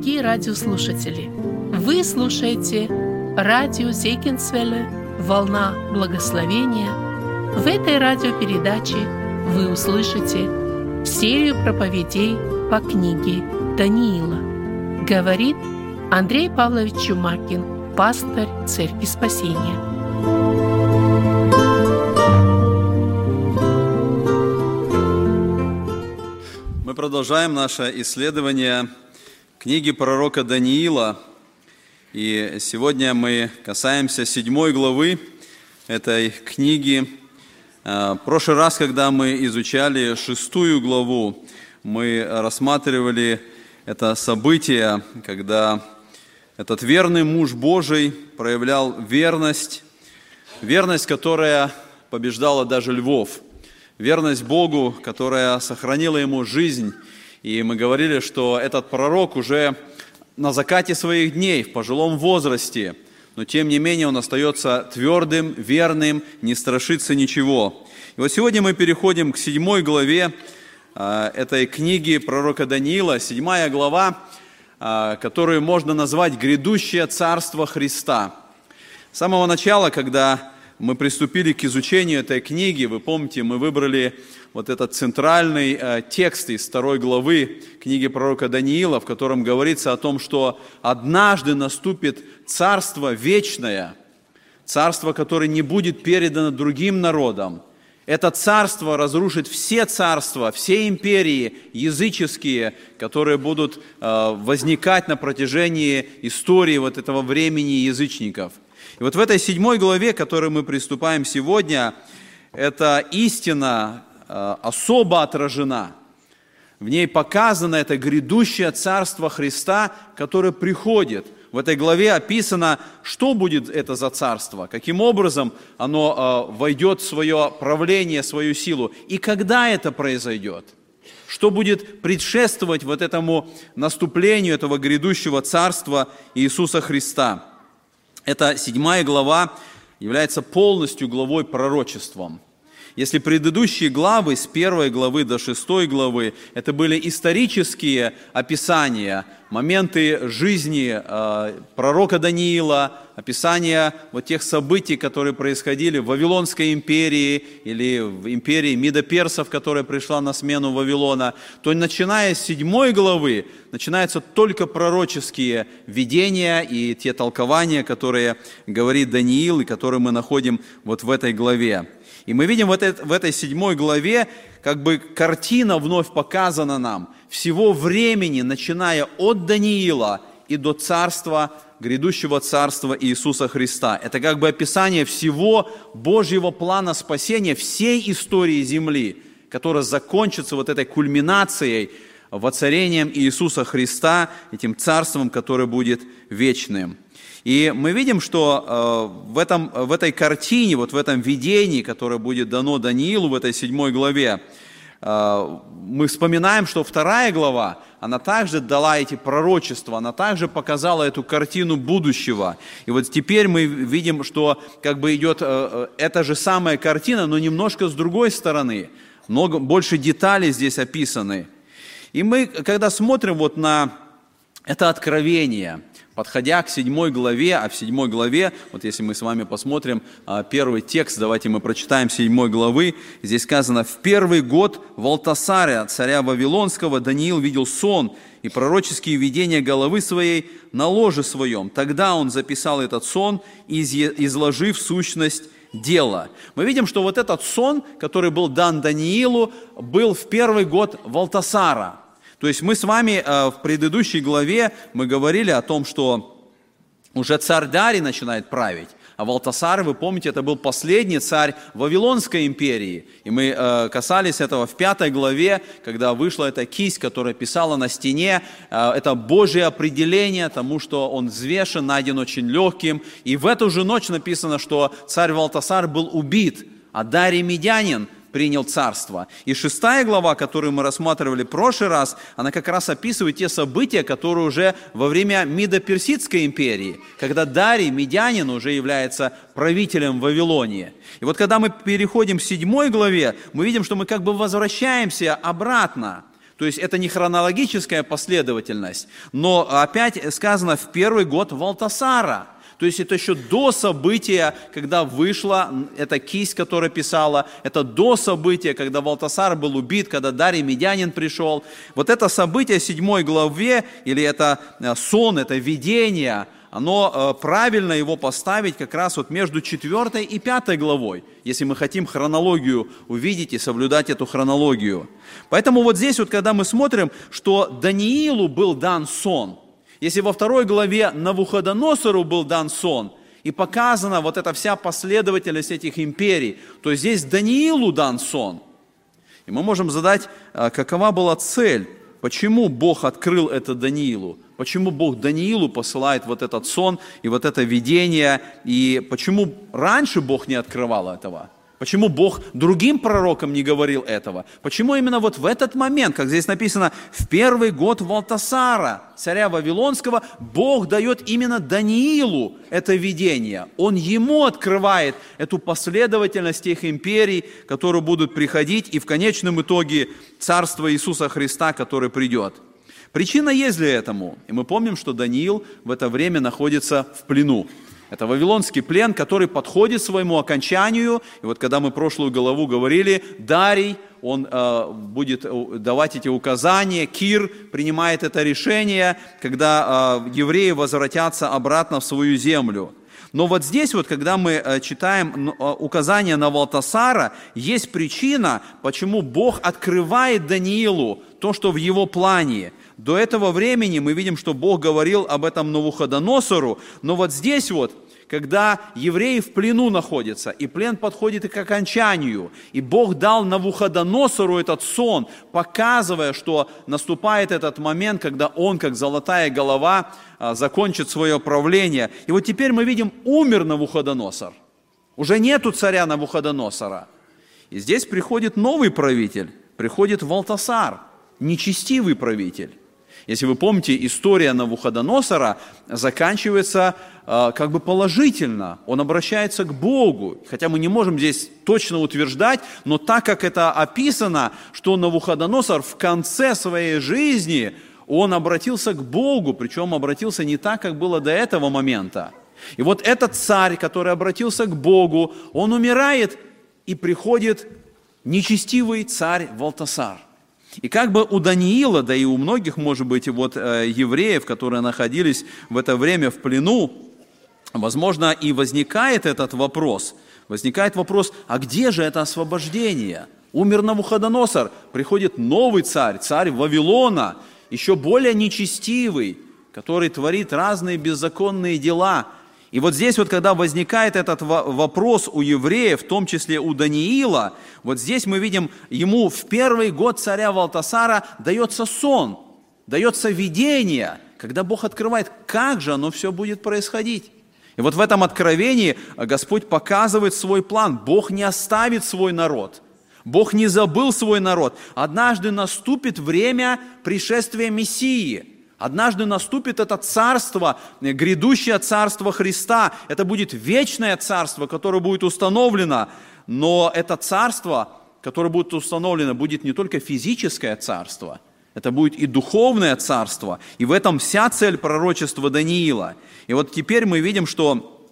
дорогие радиослушатели! Вы слушаете радио Зейкинсвелле «Волна благословения». В этой радиопередаче вы услышите серию проповедей по книге Даниила. Говорит Андрей Павлович Чумакин, пастор Церкви Спасения. Мы продолжаем наше исследование книги пророка Даниила. И сегодня мы касаемся седьмой главы этой книги. А, в прошлый раз, когда мы изучали шестую главу, мы рассматривали это событие, когда этот верный муж Божий проявлял верность, верность, которая побеждала даже львов, верность Богу, которая сохранила ему жизнь. И мы говорили, что этот пророк уже на закате своих дней, в пожилом возрасте, но тем не менее он остается твердым, верным, не страшится ничего. И вот сегодня мы переходим к седьмой главе а, этой книги пророка Даниила, седьмая глава, а, которую можно назвать «Грядущее царство Христа». С самого начала, когда мы приступили к изучению этой книги, вы помните, мы выбрали вот этот центральный э, текст из второй главы книги пророка Даниила, в котором говорится о том, что однажды наступит царство вечное, царство, которое не будет передано другим народам, это царство разрушит все царства, все империи языческие, которые будут э, возникать на протяжении истории вот этого времени язычников. И вот в этой седьмой главе, к которой мы приступаем сегодня, эта истина особо отражена. В ней показано это грядущее царство Христа, которое приходит – в этой главе описано, что будет это за царство, каким образом оно э, войдет в свое правление, свою силу, и когда это произойдет, что будет предшествовать вот этому наступлению этого грядущего царства Иисуса Христа. Эта седьмая глава является полностью главой пророчеством – если предыдущие главы, с первой главы до шестой главы, это были исторические описания, моменты жизни э, пророка Даниила, описания вот тех событий, которые происходили в Вавилонской империи или в империи Мидоперсов, которая пришла на смену Вавилона, то начиная с седьмой главы начинаются только пророческие видения и те толкования, которые говорит Даниил и которые мы находим вот в этой главе. И мы видим в этой, в этой седьмой главе, как бы картина вновь показана нам всего времени, начиная от Даниила и до царства, грядущего царства Иисуса Христа. Это как бы описание всего Божьего плана спасения, всей истории земли, которая закончится вот этой кульминацией, воцарением Иисуса Христа, этим царством, которое будет вечным. И мы видим, что э, в, этом, в этой картине, вот в этом видении, которое будет дано Даниилу в этой седьмой главе, э, мы вспоминаем, что вторая глава, она также дала эти пророчества, она также показала эту картину будущего. И вот теперь мы видим, что как бы идет э, эта же самая картина, но немножко с другой стороны. Много, больше деталей здесь описаны. И мы, когда смотрим вот на это откровение – Подходя к седьмой главе, а в седьмой главе, вот если мы с вами посмотрим а, первый текст, давайте мы прочитаем седьмой главы, здесь сказано, «В первый год Валтасаря, царя Вавилонского, Даниил видел сон и пророческие видения головы своей на ложе своем. Тогда он записал этот сон, изложив сущность дела». Мы видим, что вот этот сон, который был дан Даниилу, был в первый год Валтасара – то есть мы с вами э, в предыдущей главе мы говорили о том, что уже царь Дарий начинает править. А Валтасар, вы помните, это был последний царь Вавилонской империи. И мы э, касались этого в пятой главе, когда вышла эта кисть, которая писала на стене. Э, это Божье определение тому, что он взвешен, найден очень легким. И в эту же ночь написано, что царь Валтасар был убит, а Дарий Медянин – принял царство. И шестая глава, которую мы рассматривали в прошлый раз, она как раз описывает те события, которые уже во время Мидо-Персидской империи, когда Дарий, медянин, уже является правителем Вавилонии. И вот когда мы переходим к седьмой главе, мы видим, что мы как бы возвращаемся обратно. То есть это не хронологическая последовательность, но опять сказано в первый год Валтасара. То есть это еще до события, когда вышла эта кисть, которая писала, это до события, когда Валтасар был убит, когда Дарий Медянин пришел. Вот это событие седьмой главе, или это э, сон, это видение – оно э, правильно его поставить как раз вот между четвертой и пятой главой, если мы хотим хронологию увидеть и соблюдать эту хронологию. Поэтому вот здесь вот, когда мы смотрим, что Даниилу был дан сон, если во второй главе Навуходоносору был дан сон, и показана вот эта вся последовательность этих империй, то здесь Даниилу дан сон. И мы можем задать, э, какова была цель, почему Бог открыл это Даниилу, Почему Бог Даниилу посылает вот этот сон и вот это видение, и почему раньше Бог не открывал этого? Почему Бог другим пророкам не говорил этого? Почему именно вот в этот момент, как здесь написано, в первый год Валтасара, царя Вавилонского, Бог дает именно Даниилу это видение. Он ему открывает эту последовательность тех империй, которые будут приходить, и в конечном итоге царство Иисуса Христа, который придет – Причина есть для этому. И мы помним, что Даниил в это время находится в плену. Это вавилонский плен, который подходит своему окончанию. И вот когда мы прошлую главу говорили, Дарий, он э, будет давать эти указания, Кир принимает это решение, когда э, евреи возвратятся обратно в свою землю. Но вот здесь вот, когда мы э, читаем э, указания на Валтасара, есть причина, почему Бог открывает Даниилу то, что в его плане. До этого времени мы видим, что Бог говорил об этом Навуходоносору, но вот здесь вот, когда евреи в плену находятся, и плен подходит к окончанию, и Бог дал Навуходоносору этот сон, показывая, что наступает этот момент, когда он, как золотая голова, а, закончит свое правление. И вот теперь мы видим, умер Навуходоносор. Уже нету царя Навуходоносора. И здесь приходит новый правитель, приходит Валтасар, нечестивый правитель. Если вы помните, история Навуходоносора заканчивается э, как бы положительно. Он обращается к Богу. Хотя мы не можем здесь точно утверждать, но так как это описано, что Навуходоносор в конце своей жизни, он обратился к Богу, причем обратился не так, как было до этого момента. И вот этот царь, который обратился к Богу, он умирает, и приходит нечестивый царь Валтасар – и как бы у Даниила, да и у многих, может быть, вот э, евреев, которые находились в это время в плену, возможно, и возникает этот вопрос. Возникает вопрос, а где же это освобождение? Умер Навуходоносор, приходит новый царь, царь Вавилона, еще более нечестивый, который творит разные беззаконные дела – и вот здесь вот, когда возникает этот вопрос у евреев, в том числе у Даниила, вот здесь мы видим, ему в первый год царя Валтасара дается сон, дается видение, когда Бог открывает, как же оно все будет происходить. И вот в этом откровении Господь показывает свой план. Бог не оставит свой народ. Бог не забыл свой народ. Однажды наступит время пришествия Мессии – Однажды наступит это царство, грядущее царство Христа. Это будет вечное царство, которое будет установлено. Но это царство, которое будет установлено, будет не только физическое царство, это будет и духовное царство. И в этом вся цель пророчества Даниила. И вот теперь мы видим, что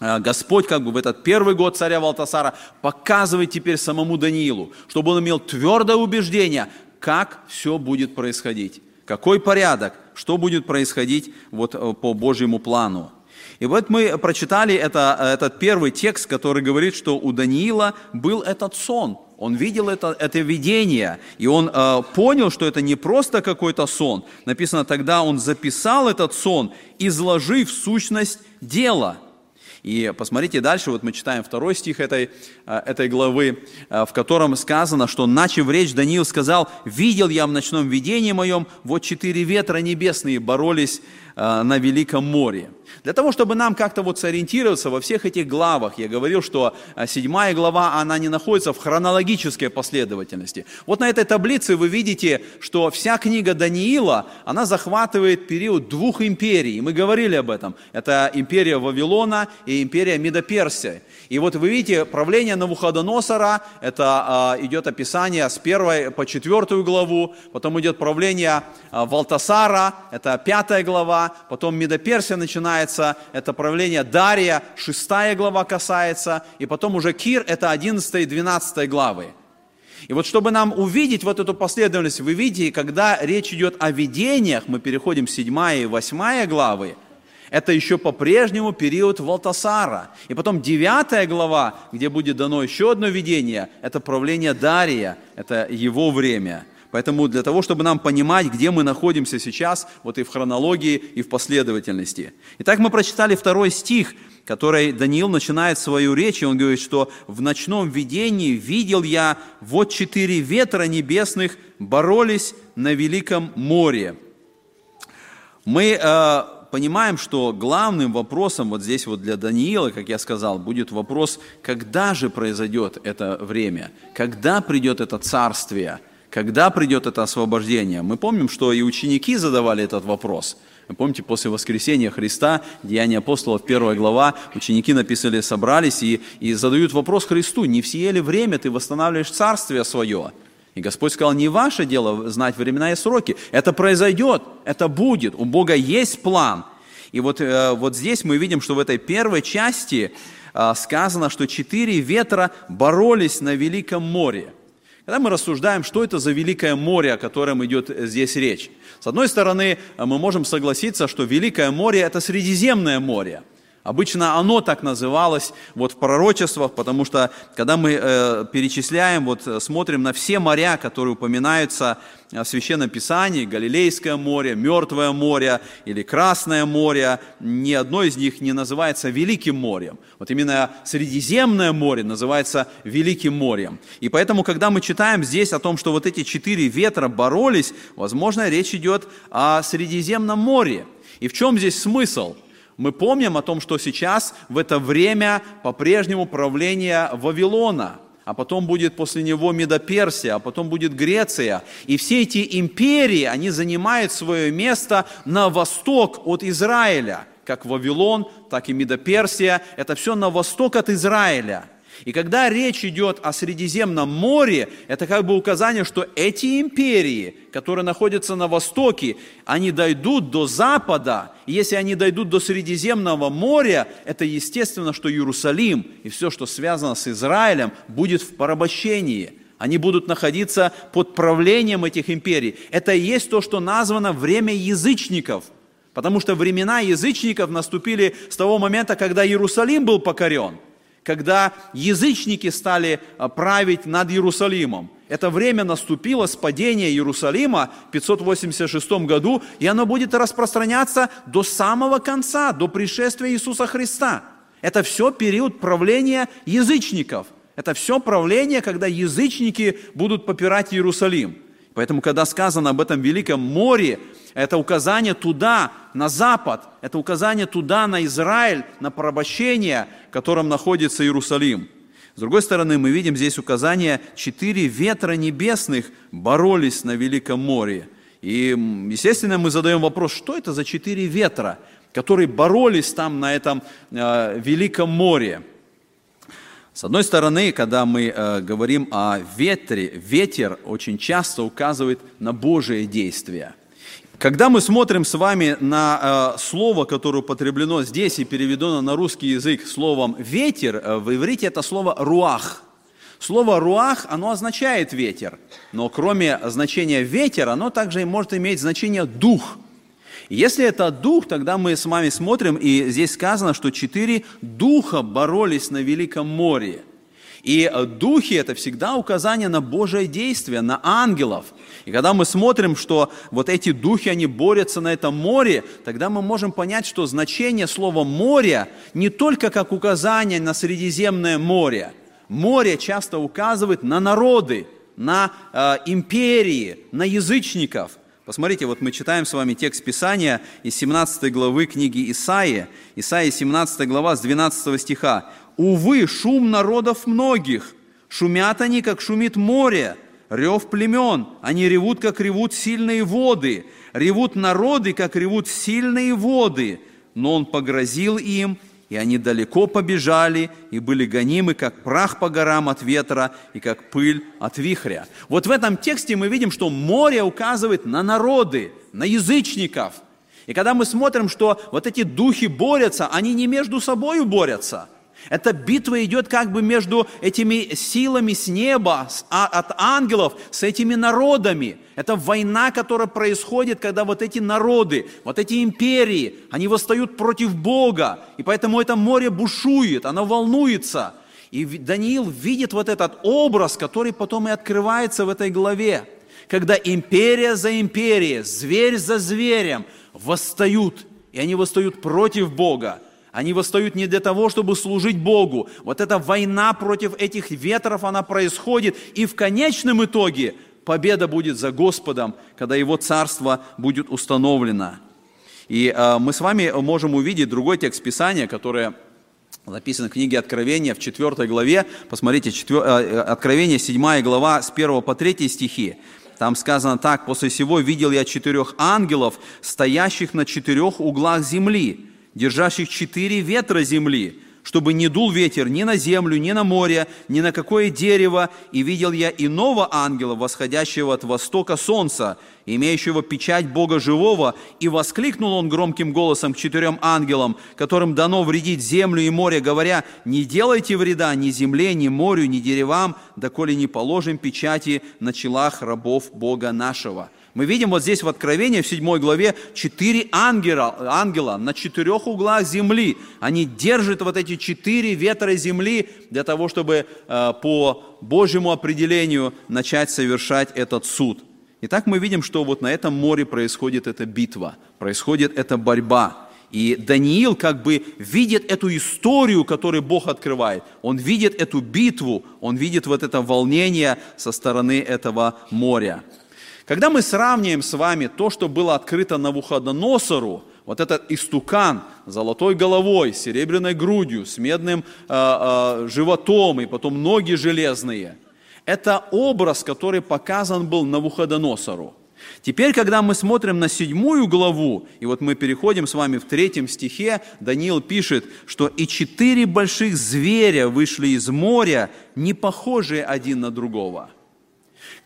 э, Господь как бы в этот первый год царя Валтасара показывает теперь самому Даниилу, чтобы он имел твердое убеждение, как все будет происходить. Какой порядок? Что будет происходить вот э, по Божьему плану? И вот мы прочитали это, этот первый текст, который говорит, что у Даниила был этот сон. Он видел это, это видение, и он э, понял, что это не просто какой-то сон. Написано, тогда он записал этот сон, изложив сущность дела – и посмотрите дальше, вот мы читаем второй стих этой, э, этой главы, э, в котором сказано, что, начав речь, Даниил сказал, «Видел я в ночном видении моем, вот четыре ветра небесные боролись на Великом море. Для того, чтобы нам как-то вот сориентироваться во всех этих главах, я говорил, что э, седьмая глава, она не находится в хронологической последовательности. Вот на этой таблице вы видите, что вся книга Даниила, она захватывает период двух империй. Мы говорили об этом. Это империя Вавилона и империя Медоперсия. И вот вы видите, правление Навуходоносора, это э, идет описание с первой по четвертую главу, потом идет правление э, Валтасара, это пятая глава, потом Медоперсия начинается, это правление Дария, шестая глава касается, и потом уже Кир, это одиннадцатая и двенадцатая главы. И вот чтобы нам увидеть вот эту последовательность, вы видите, когда речь идет о видениях, мы переходим с 7 и 8 главы, это еще по-прежнему период Валтасара. И потом девятая глава, где будет дано еще одно видение, это правление Дария, это его время. Поэтому для того, чтобы нам понимать, где мы находимся сейчас, вот и в хронологии, и в последовательности. Итак, мы прочитали второй стих, который Даниил начинает свою речь, и он говорит, что в ночном видении видел я вот четыре ветра небесных боролись на великом море. Мы э, понимаем, что главным вопросом вот здесь вот для Даниила, как я сказал, будет вопрос, когда же произойдет это время, когда придет это царствие, когда придет это освобождение. Мы помним, что и ученики задавали этот вопрос. Помните, после воскресения Христа, Деяния апостолов, первая глава, ученики написали, собрались и, и задают вопрос Христу, не в сие ли время ты восстанавливаешь царствие свое? И Господь сказал, не ваше дело знать времена и сроки. Это произойдет, это будет. У Бога есть план. И вот, э, вот здесь мы видим, что в этой первой части э, сказано, что четыре ветра боролись на Великом море. Когда мы рассуждаем, что это за Великое море, о котором идет здесь речь. С одной стороны, мы можем согласиться, что Великое море – это Средиземное море – Обычно оно так называлось вот в пророчествах, потому что когда мы э, перечисляем, вот э, смотрим на все моря, которые упоминаются в Священном Писании, Галилейское море, Мертвое море или Красное море, ни одно из них не называется Великим морем. Вот именно Средиземное море называется Великим морем. И поэтому, когда мы читаем здесь о том, что вот эти четыре ветра боролись, возможно, речь идет о Средиземном море. И в чем здесь смысл? Мы помним о том, что сейчас в это время по-прежнему правление Вавилона, а потом будет после него Медоперсия, а потом будет Греция. И все эти империи, они занимают свое место на восток от Израиля. Как Вавилон, так и Медоперсия. Это все на восток от Израиля. И когда речь идет о Средиземном море, это как бы указание, что эти империи, которые находятся на востоке, они дойдут до запада. И если они дойдут до Средиземного моря, это естественно, что Иерусалим и все, что связано с Израилем, будет в порабощении. Они будут находиться под правлением этих империй. Это и есть то, что названо время язычников. Потому что времена язычников наступили с того момента, когда Иерусалим был покорен – когда язычники стали а, править над Иерусалимом. Это время наступило с падения Иерусалима в 586 году, и оно будет распространяться до самого конца, до пришествия Иисуса Христа. Это все период правления язычников. Это все правление, когда язычники будут попирать Иерусалим. Поэтому, когда сказано об этом великом море, это указание туда, на запад, это указание туда, на Израиль, на порабощение, в котором находится Иерусалим. С другой стороны, мы видим здесь указание, четыре ветра небесных боролись на Великом море. И, естественно, мы задаем вопрос, что это за четыре ветра, которые боролись там на этом э, Великом море. С одной стороны, когда мы э, говорим о ветре, ветер очень часто указывает на Божие действия. Когда мы смотрим с вами на э, слово, которое употреблено здесь и переведено на русский язык словом «ветер», э, в иврите это слово «руах». Слово «руах», оно означает «ветер», но кроме значения «ветер», оно также может иметь значение «дух». Если это дух, тогда мы с вами смотрим, и здесь сказано, что четыре духа боролись на Великом море. И духи – это всегда указание на Божие действие, на ангелов. И когда мы смотрим, что вот эти духи, они борются на этом море, тогда мы можем понять, что значение слова «море» не только как указание на Средиземное море. Море часто указывает на народы, на э, империи, на язычников – Посмотрите, вот мы читаем с вами текст Писания из 17 главы книги Исаии. Исаия 17 глава с 12 стиха. «Увы, шум народов многих, шумят они, как шумит море, рев племен, они ревут, как ревут сильные воды, ревут народы, как ревут сильные воды, но он погрозил им, и они далеко побежали и были гонимы, как прах по горам от ветра и как пыль от вихря. Вот в этом тексте мы видим, что море указывает на народы, на язычников. И когда мы смотрим, что вот эти духи борются, они не между собой борются – эта битва идет как бы между этими силами с неба, а, от ангелов, с этими народами. Это война, которая происходит, когда вот эти народы, вот эти империи, они восстают против Бога. И поэтому это море бушует, оно волнуется. И Даниил видит вот этот образ, который потом и открывается в этой главе. Когда империя за империей, зверь за зверем восстают. И они восстают против Бога. Они восстают не для того, чтобы служить Богу. Вот эта война против этих ветров, она происходит. И в конечном итоге победа будет за Господом, когда Его царство будет установлено. И э, мы с вами можем увидеть другой текст Писания, который записан в книге Откровения в 4 главе. Посмотрите, 4, э, Откровение 7 глава с 1 по 3 стихи. Там сказано так, «После всего видел я четырех ангелов, стоящих на четырех углах земли, держащих четыре ветра земли, чтобы не дул ветер ни на землю, ни на море, ни на какое дерево. И видел я иного ангела, восходящего от востока солнца, имеющего печать Бога живого, и воскликнул он громким голосом к четырем ангелам, которым дано вредить землю и море, говоря, «Не делайте вреда ни земле, ни морю, ни деревам, доколе не положим печати на челах рабов Бога нашего». Мы видим вот здесь в Откровении, в 7 главе, четыре ангела, ангела на четырех углах земли. Они держат вот эти четыре ветра земли для того, чтобы э, по Божьему определению начать совершать этот суд. Итак, мы видим, что вот на этом море происходит эта битва, происходит эта борьба. И Даниил как бы видит эту историю, которую Бог открывает. Он видит эту битву, он видит вот это волнение со стороны этого моря. Когда мы сравниваем с вами то, что было открыто на Навуходоносору, вот этот истукан золотой головой, серебряной грудью, с медным э, э, животом и потом ноги железные, это образ, который показан был на Навуходоносору. Теперь, когда мы смотрим на седьмую главу, и вот мы переходим с вами в третьем стихе, Даниил пишет, что «и четыре больших зверя вышли из моря, не похожие один на другого»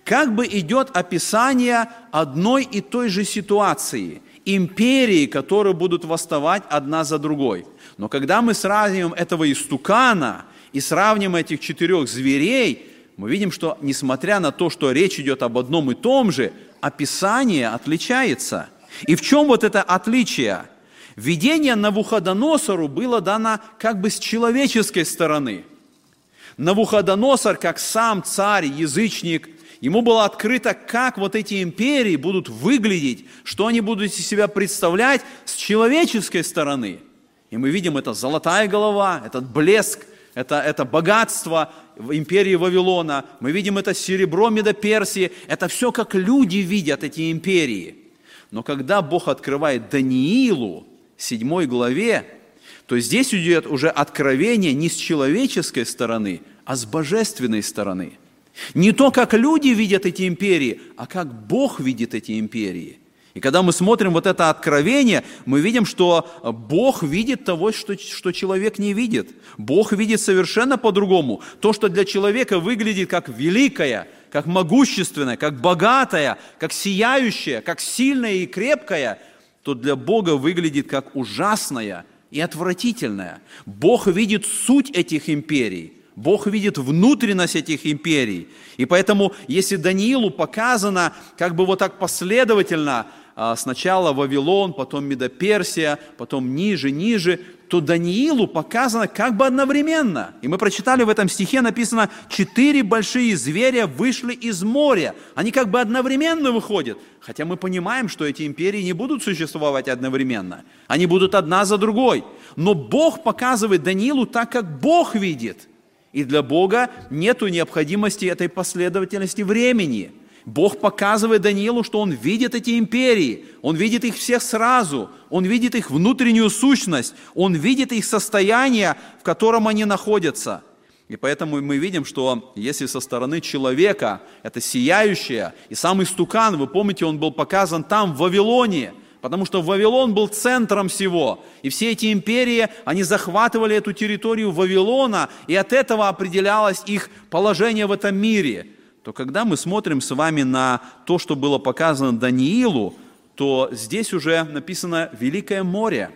как бы идет описание одной и той же ситуации, империи, которые будут восставать одна за другой. Но когда мы сравниваем этого истукана и сравним этих четырех зверей, мы видим, что несмотря на то, что речь идет об одном и том же, описание отличается. И в чем вот это отличие? Видение Навуходоносору было дано как бы с человеческой стороны. Навуходоносор, как сам царь, язычник, Ему было открыто, как вот эти империи будут выглядеть, что они будут из себя представлять с человеческой стороны. И мы видим, это золотая голова, этот блеск, это, это богатство империи Вавилона. Мы видим это серебро Медоперсии. Это все, как люди видят эти империи. Но когда Бог открывает Даниилу, 7 главе, то здесь идет уже откровение не с человеческой стороны, а с божественной стороны – не то, как люди видят эти империи, а как Бог видит эти империи. И когда мы смотрим вот это откровение, мы видим, что Бог видит того, что, что человек не видит. Бог видит совершенно по-другому. То, что для человека выглядит как великое, как могущественное, как богатое, как сияющее, как сильное и крепкое, то для Бога выглядит как ужасное и отвратительное. Бог видит суть этих империй. Бог видит внутренность этих империй. И поэтому, если Даниилу показано как бы вот так последовательно, сначала Вавилон, потом Медоперсия, потом ниже, ниже, то Даниилу показано как бы одновременно. И мы прочитали в этом стихе написано, четыре большие зверя вышли из моря. Они как бы одновременно выходят. Хотя мы понимаем, что эти империи не будут существовать одновременно. Они будут одна за другой. Но Бог показывает Даниилу так, как Бог видит – и для Бога нет необходимости этой последовательности времени. Бог показывает Даниилу, что он видит эти империи, он видит их всех сразу, он видит их внутреннюю сущность, он видит их состояние, в котором они находятся. И поэтому мы видим, что если со стороны человека это сияющее, и сам истукан, вы помните, он был показан там, в Вавилоне – потому что Вавилон был центром всего. И все эти империи, они захватывали эту территорию Вавилона, и от этого определялось их положение в этом мире. То когда мы смотрим с вами на то, что было показано Даниилу, то здесь уже написано Великое море.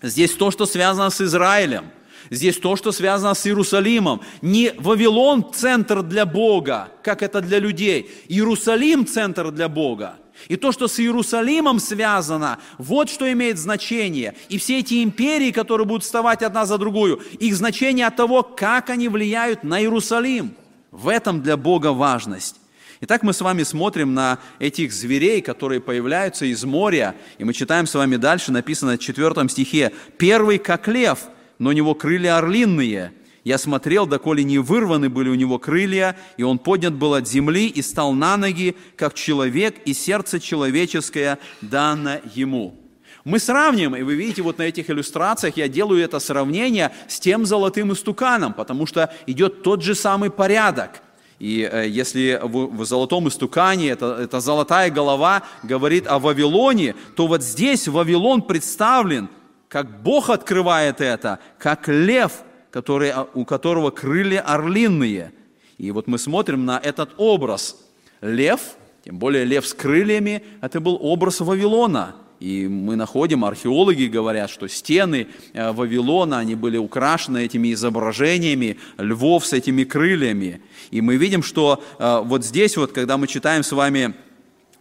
Здесь то, что связано с Израилем. Здесь то, что связано с Иерусалимом. Не Вавилон центр для Бога, как это для людей. Иерусалим центр для Бога. И то, что с Иерусалимом связано, вот что имеет значение. И все эти империи, которые будут вставать одна за другую, их значение от того, как они влияют на Иерусалим. В этом для Бога важность. Итак, мы с вами смотрим на этих зверей, которые появляются из моря, и мы читаем с вами дальше, написано в 4 стихе, «Первый, как лев, но у него крылья орлинные, я смотрел, доколе не вырваны были у него крылья, и он поднят был от земли и стал на ноги, как человек, и сердце человеческое дано ему». Мы сравним, и вы видите вот на этих иллюстрациях, я делаю это сравнение с тем золотым истуканом, потому что идет тот же самый порядок. И э, если в, золотом истукане это, это золотая голова говорит о Вавилоне, то вот здесь Вавилон представлен, как Бог открывает это, как лев – который, а, у которого крылья орлиные. И вот мы смотрим на этот образ. Лев, тем более лев с крыльями, это был образ Вавилона. И мы находим, археологи говорят, что стены э, Вавилона, они были украшены этими изображениями львов с этими крыльями. И мы видим, что э, вот здесь вот, когда мы читаем с вами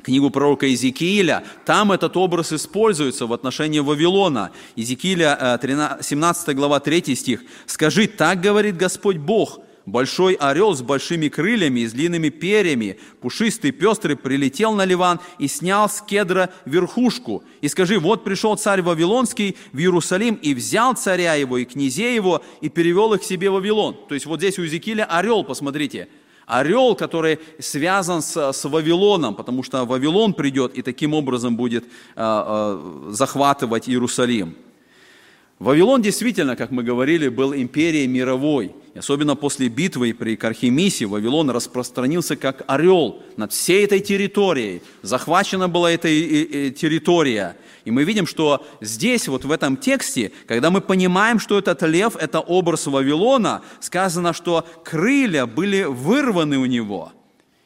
книгу пророка Иезекииля, там этот образ используется в отношении Вавилона. Иезекииля, 17 э, глава, 3 стих. «Скажи, так говорит Господь Бог, большой орел с большими крыльями и длинными перьями, пушистый, пестрый, прилетел на Ливан и снял с кедра верхушку. И скажи, вот пришел царь Вавилонский в Иерусалим и взял царя его и князей его и перевел их себе в Вавилон». То есть вот здесь у Иезекииля орел, посмотрите – орел, который связан с, с Вавилоном, потому что Вавилон придет и таким образом будет э, э, захватывать Иерусалим. Вавилон действительно, как мы говорили, был империей мировой. Особенно после битвы при Кархимисе Вавилон распространился как орел над всей этой территорией. Захвачена была эта территория. И мы видим, что здесь, вот в этом тексте, когда мы понимаем, что этот лев – это образ Вавилона, сказано, что крылья были вырваны у него.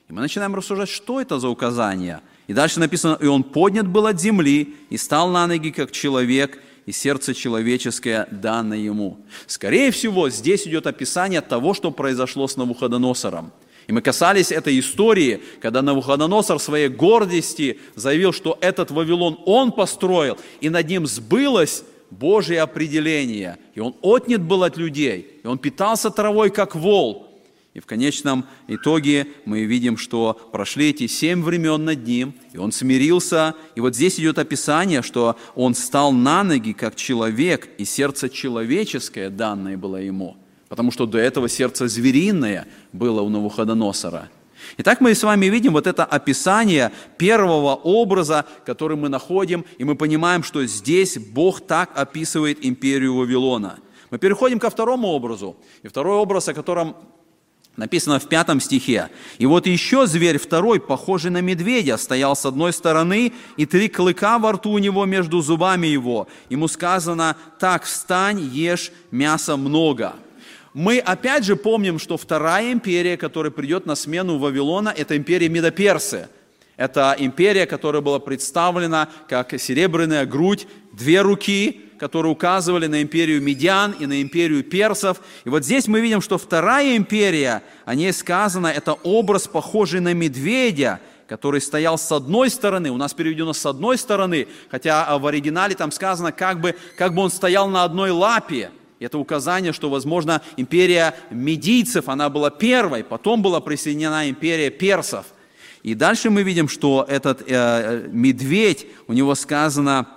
И мы начинаем рассуждать, что это за указание. И дальше написано, «И он поднят был от земли, и стал на ноги, как человек, и сердце человеческое дано ему». Скорее всего, здесь идет описание того, что произошло с Навуходоносором – и мы касались этой истории, когда Навуходоносор своей гордости заявил, что этот Вавилон он построил, и над ним сбылось Божье определение. И он отнят был от людей, и он питался травой, как вол. И в конечном итоге мы видим, что прошли эти семь времен над ним, и он смирился. И вот здесь идет описание, что он стал на ноги, как человек, и сердце человеческое данное было ему – потому что до этого сердце звериное было у Навуходоносора. Итак, мы с вами видим вот это описание первого образа, который мы находим, и мы понимаем, что здесь Бог так описывает империю Вавилона. Мы переходим ко второму образу. И второй образ, о котором написано в пятом стихе. «И вот еще зверь второй, похожий на медведя, стоял с одной стороны, и три клыка во рту у него между зубами его. Ему сказано, так, встань, ешь мяса много» мы опять же помним, что вторая империя, которая придет на смену Вавилона, это империя Медоперсы. Это империя, которая была представлена как серебряная грудь, две руки, которые указывали на империю медиан и на империю персов. И вот здесь мы видим, что вторая империя, о ней сказано, это образ, похожий на медведя, который стоял с одной стороны, у нас переведено с одной стороны, хотя в оригинале там сказано, как бы, как бы он стоял на одной лапе. Это указание, что, возможно, империя медийцев, она была первой, потом была присоединена империя персов. И дальше мы видим, что этот э, медведь, у него сказано,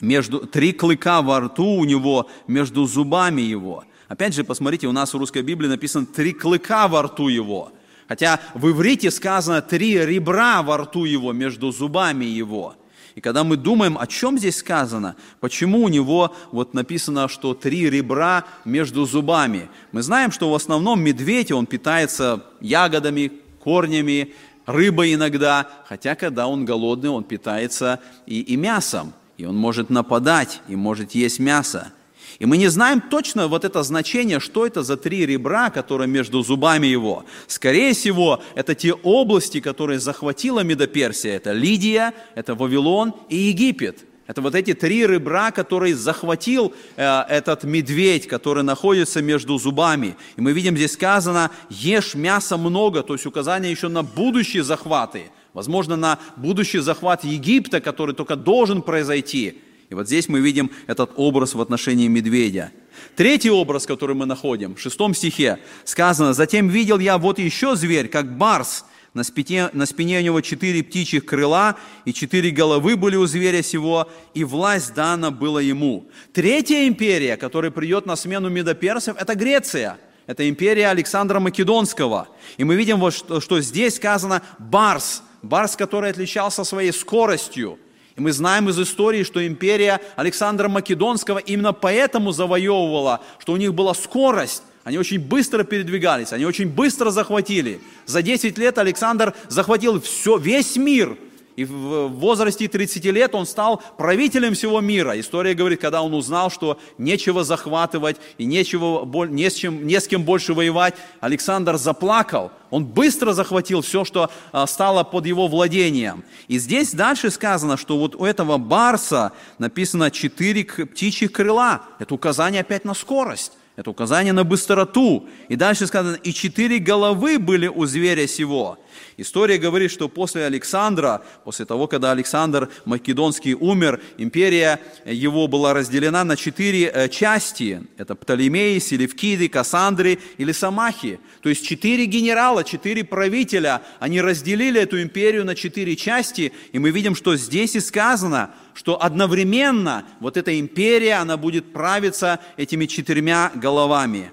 между, три клыка во рту у него, между зубами его. Опять же, посмотрите, у нас в русской Библии написано «три клыка во рту его». Хотя в иврите сказано «три ребра во рту его, между зубами его». И когда мы думаем, о чем здесь сказано, почему у него вот написано, что три ребра между зубами, мы знаем, что в основном медведь, он питается ягодами, корнями, рыбой иногда, хотя когда он голодный, он питается и, и мясом, и он может нападать, и может есть мясо. И мы не знаем точно вот это значение, что это за три ребра, которые между зубами его. Скорее всего, это те области, которые захватила Медоперсия. Это Лидия, это Вавилон и Египет. Это вот эти три ребра, которые захватил э, этот медведь, который находится между зубами. И мы видим, здесь сказано, ешь мяса много, то есть указание еще на будущие захваты. Возможно, на будущий захват Египта, который только должен произойти. И вот здесь мы видим этот образ в отношении медведя. Третий образ, который мы находим, в шестом стихе сказано, «Затем видел я вот еще зверь, как барс, на спине, на спине у него четыре птичьих крыла, и четыре головы были у зверя сего, и власть дана была ему». Третья империя, которая придет на смену медоперсов, это Греция. Это империя Александра Македонского. И мы видим, вот, что, что здесь сказано «барс», барс, который отличался своей скоростью – и мы знаем из истории, что империя Александра Македонского именно поэтому завоевывала, что у них была скорость, они очень быстро передвигались, они очень быстро захватили. За 10 лет Александр захватил все, весь мир – и в возрасте 30 лет он стал правителем всего мира. История говорит, когда он узнал, что нечего захватывать и нечего, не, с чем, не с кем больше воевать, Александр заплакал. Он быстро захватил все, что а, стало под его владением. И здесь дальше сказано, что вот у этого барса написано четыре птичьих крыла. Это указание опять на скорость. Это указание на быстроту. И дальше сказано, и четыре головы были у зверя сего. История говорит, что после Александра, после того, когда Александр Македонский умер, империя его была разделена на четыре э, части. Это Птолемеи, Селевкиды, Кассандры или Самахи. То есть четыре генерала, четыре правителя, они разделили эту империю на четыре части. И мы видим, что здесь и сказано, что одновременно вот эта империя, она будет правиться этими четырьмя головами.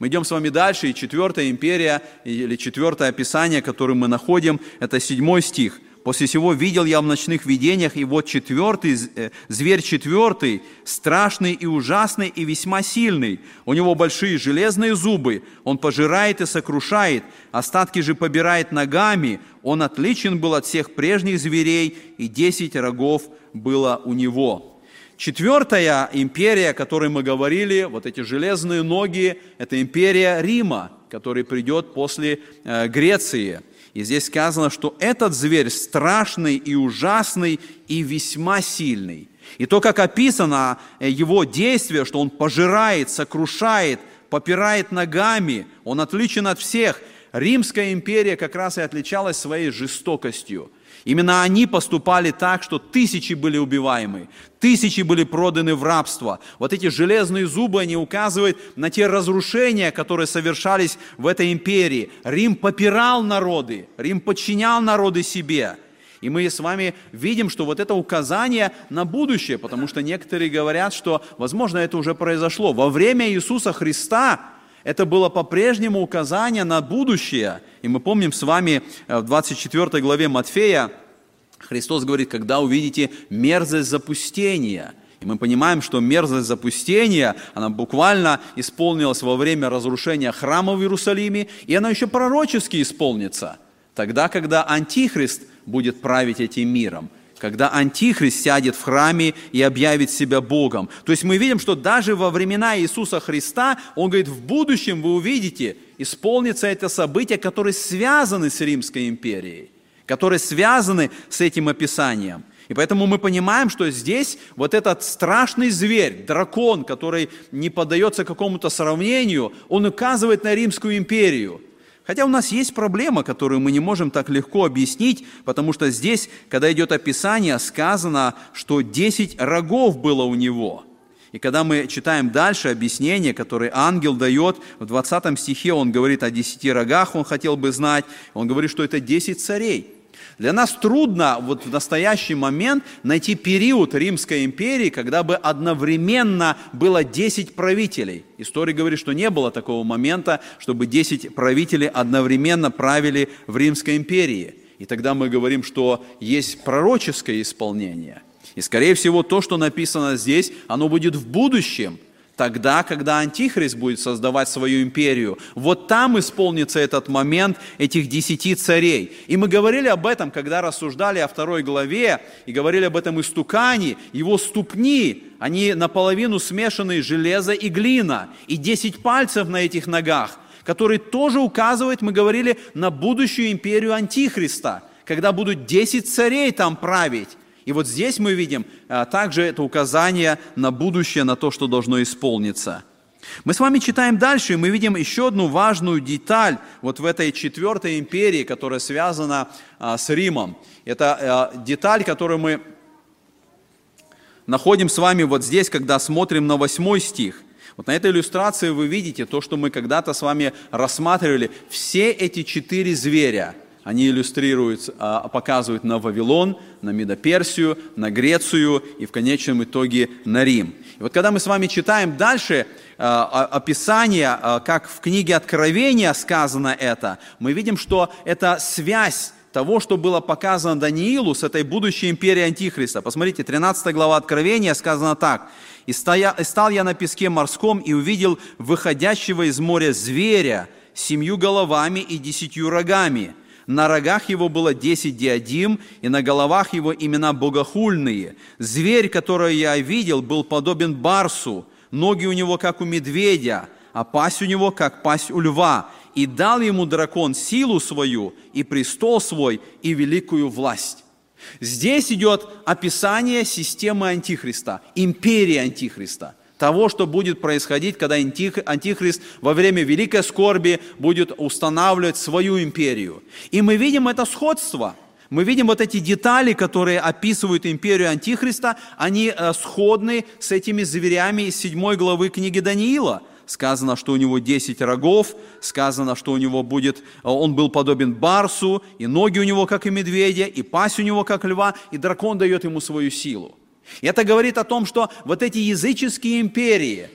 Мы идем с вами дальше, и четвертая империя, или четвертое описание, которое мы находим, это седьмой стих. «После всего видел я в ночных видениях, и вот четвертый, э, зверь четвертый, страшный и ужасный, и весьма сильный. У него большие железные зубы, он пожирает и сокрушает, остатки же побирает ногами. Он отличен был от всех прежних зверей, и десять рогов было у него». Четвертая империя, о которой мы говорили, вот эти железные ноги, это империя Рима, который придет после э, Греции. И здесь сказано, что этот зверь страшный и ужасный и весьма сильный. И то, как описано э, его действие, что он пожирает, сокрушает, попирает ногами, он отличен от всех. Римская империя как раз и отличалась своей жестокостью – Именно они поступали так, что тысячи были убиваемы, тысячи были проданы в рабство. Вот эти железные зубы, они указывают на те разрушения, которые совершались в этой империи. Рим попирал народы, Рим подчинял народы себе. И мы с вами видим, что вот это указание на будущее, потому что некоторые говорят, что, возможно, это уже произошло. Во время Иисуса Христа это было по-прежнему указание на будущее. И мы помним с вами э, в 24 главе Матфея, Христос говорит, когда увидите мерзость запустения. И мы понимаем, что мерзость запустения, она буквально исполнилась во время разрушения храма в Иерусалиме, и она еще пророчески исполнится. Тогда, когда Антихрист будет править этим миром – когда Антихрист сядет в храме и объявит себя Богом. То есть мы видим, что даже во времена Иисуса Христа, Он говорит, в будущем вы увидите, исполнится это событие, которые связаны с Римской империей, которые связаны с этим описанием. И поэтому мы понимаем, что здесь вот этот страшный зверь, дракон, который не поддается какому-то сравнению, он указывает на Римскую империю – Хотя у нас есть проблема, которую мы не можем так легко объяснить, потому что здесь, когда идет описание, сказано, что 10 рогов было у него. И когда мы читаем дальше объяснение, которое ангел дает, в 20 стихе он говорит о 10 рогах, он хотел бы знать, он говорит, что это 10 царей. Для нас трудно вот в настоящий момент найти период Римской империи, когда бы одновременно было 10 правителей. История говорит, что не было такого момента, чтобы 10 правителей одновременно правили в Римской империи. И тогда мы говорим, что есть пророческое исполнение. И, скорее всего, то, что написано здесь, оно будет в будущем – тогда, когда Антихрист будет создавать свою империю. Вот там исполнится этот момент этих десяти царей. И мы говорили об этом, когда рассуждали о второй главе, и говорили об этом истукане, его ступни, они наполовину смешаны железо и глина, и десять пальцев на этих ногах, которые тоже указывают, мы говорили, на будущую империю Антихриста, когда будут десять царей там править. И вот здесь мы видим а, также это указание на будущее, на то, что должно исполниться. Мы с вами читаем дальше, и мы видим еще одну важную деталь вот в этой четвертой империи, которая связана а, с Римом. Это а, деталь, которую мы находим с вами вот здесь, когда смотрим на восьмой стих. Вот на этой иллюстрации вы видите то, что мы когда-то с вами рассматривали. Все эти четыре зверя – они иллюстрируют, а, показывают на Вавилон, на Медоперсию, на Грецию и в конечном итоге на Рим. И вот когда мы с вами читаем дальше а, описание, а, как в книге Откровения сказано это, мы видим, что это связь того, что было показано Даниилу с этой будущей империей Антихриста. Посмотрите, 13 глава Откровения сказано так. «И стал я на песке морском и увидел выходящего из моря зверя семью головами и десятью рогами, на рогах его было десять диадим, и на головах его имена богохульные. Зверь, который я видел, был подобен барсу, ноги у него, как у медведя, а пасть у него, как пасть у льва. И дал ему дракон силу свою, и престол свой, и великую власть. Здесь идет описание системы Антихриста, империи Антихриста того, что будет происходить, когда Антихрист во время великой скорби будет устанавливать свою империю. И мы видим это сходство. Мы видим вот эти детали, которые описывают империю Антихриста, они э, сходны с этими зверями из 7 главы книги Даниила. Сказано, что у него 10 рогов, сказано, что у него будет, э, он был подобен барсу, и ноги у него, как и медведя, и пасть у него, как льва, и дракон дает ему свою силу. И это говорит о том, что вот эти языческие империи,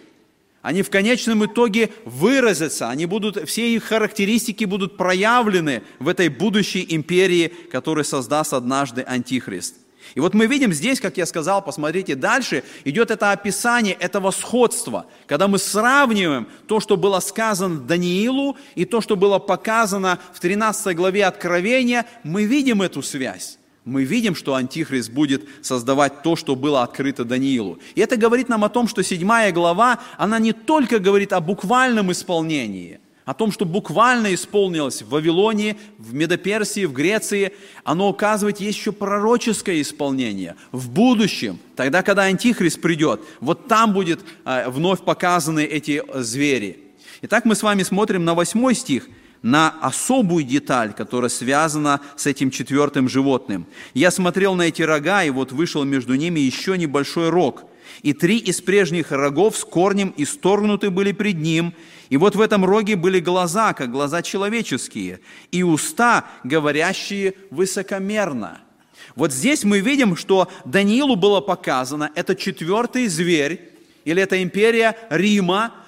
они в конечном итоге выразятся, они будут, все их характеристики будут проявлены в этой будущей империи, которую создаст однажды Антихрист. И вот мы видим здесь, как я сказал, посмотрите дальше, идет это описание этого сходства, когда мы сравниваем то, что было сказано Даниилу, и то, что было показано в 13 главе Откровения, мы видим эту связь мы видим, что Антихрист будет создавать то, что было открыто Даниилу. И это говорит нам о том, что седьмая глава, она не только говорит о буквальном исполнении, о том, что буквально исполнилось в Вавилоне, в Медоперсии, в Греции, оно указывает, есть еще пророческое исполнение в будущем, тогда, когда Антихрист придет, вот там будет э, вновь показаны эти звери. Итак, мы с вами смотрим на восьмой стих – на особую деталь, которая связана с этим четвертым животным. Я смотрел на эти рога, и вот вышел между ними еще небольшой рог. И три из прежних рогов с корнем исторгнуты были пред ним, и вот в этом роге были глаза, как глаза человеческие, и уста, говорящие высокомерно. Вот здесь мы видим, что Даниилу было показано, это четвертый зверь, или это империя Рима,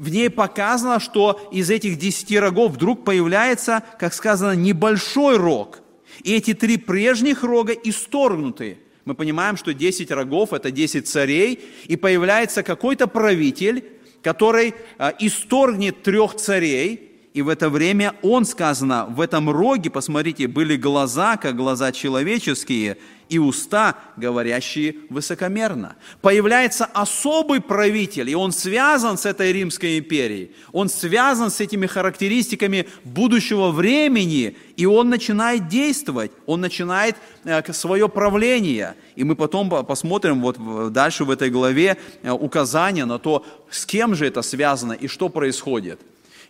в ней показано, что из этих десяти рогов вдруг появляется, как сказано, небольшой рог. И эти три прежних рога исторгнуты. Мы понимаем, что десять рогов – это десять царей, и появляется какой-то правитель, который а, исторгнет трех царей, и в это время он, сказано, в этом роге, посмотрите, были глаза, как глаза человеческие, и уста, говорящие высокомерно. Появляется особый правитель, и он связан с этой Римской империей, он связан с этими характеристиками будущего времени, и он начинает действовать, он начинает э, свое правление. И мы потом посмотрим вот дальше в этой главе э, указания на то, с кем же это связано и что происходит.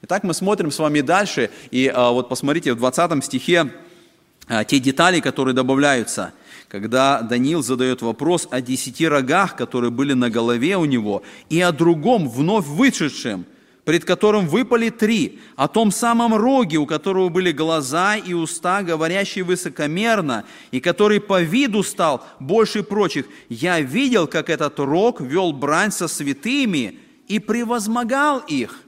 Итак, мы смотрим с вами дальше, и э, вот посмотрите, в 20 стихе те детали, которые добавляются – когда Даниил задает вопрос о десяти рогах, которые были на голове у него, и о другом, вновь вышедшем, пред которым выпали три, о том самом роге, у которого были глаза и уста, говорящие высокомерно, и который по виду стал больше прочих. Я видел, как этот рог вел брань со святыми и превозмогал их.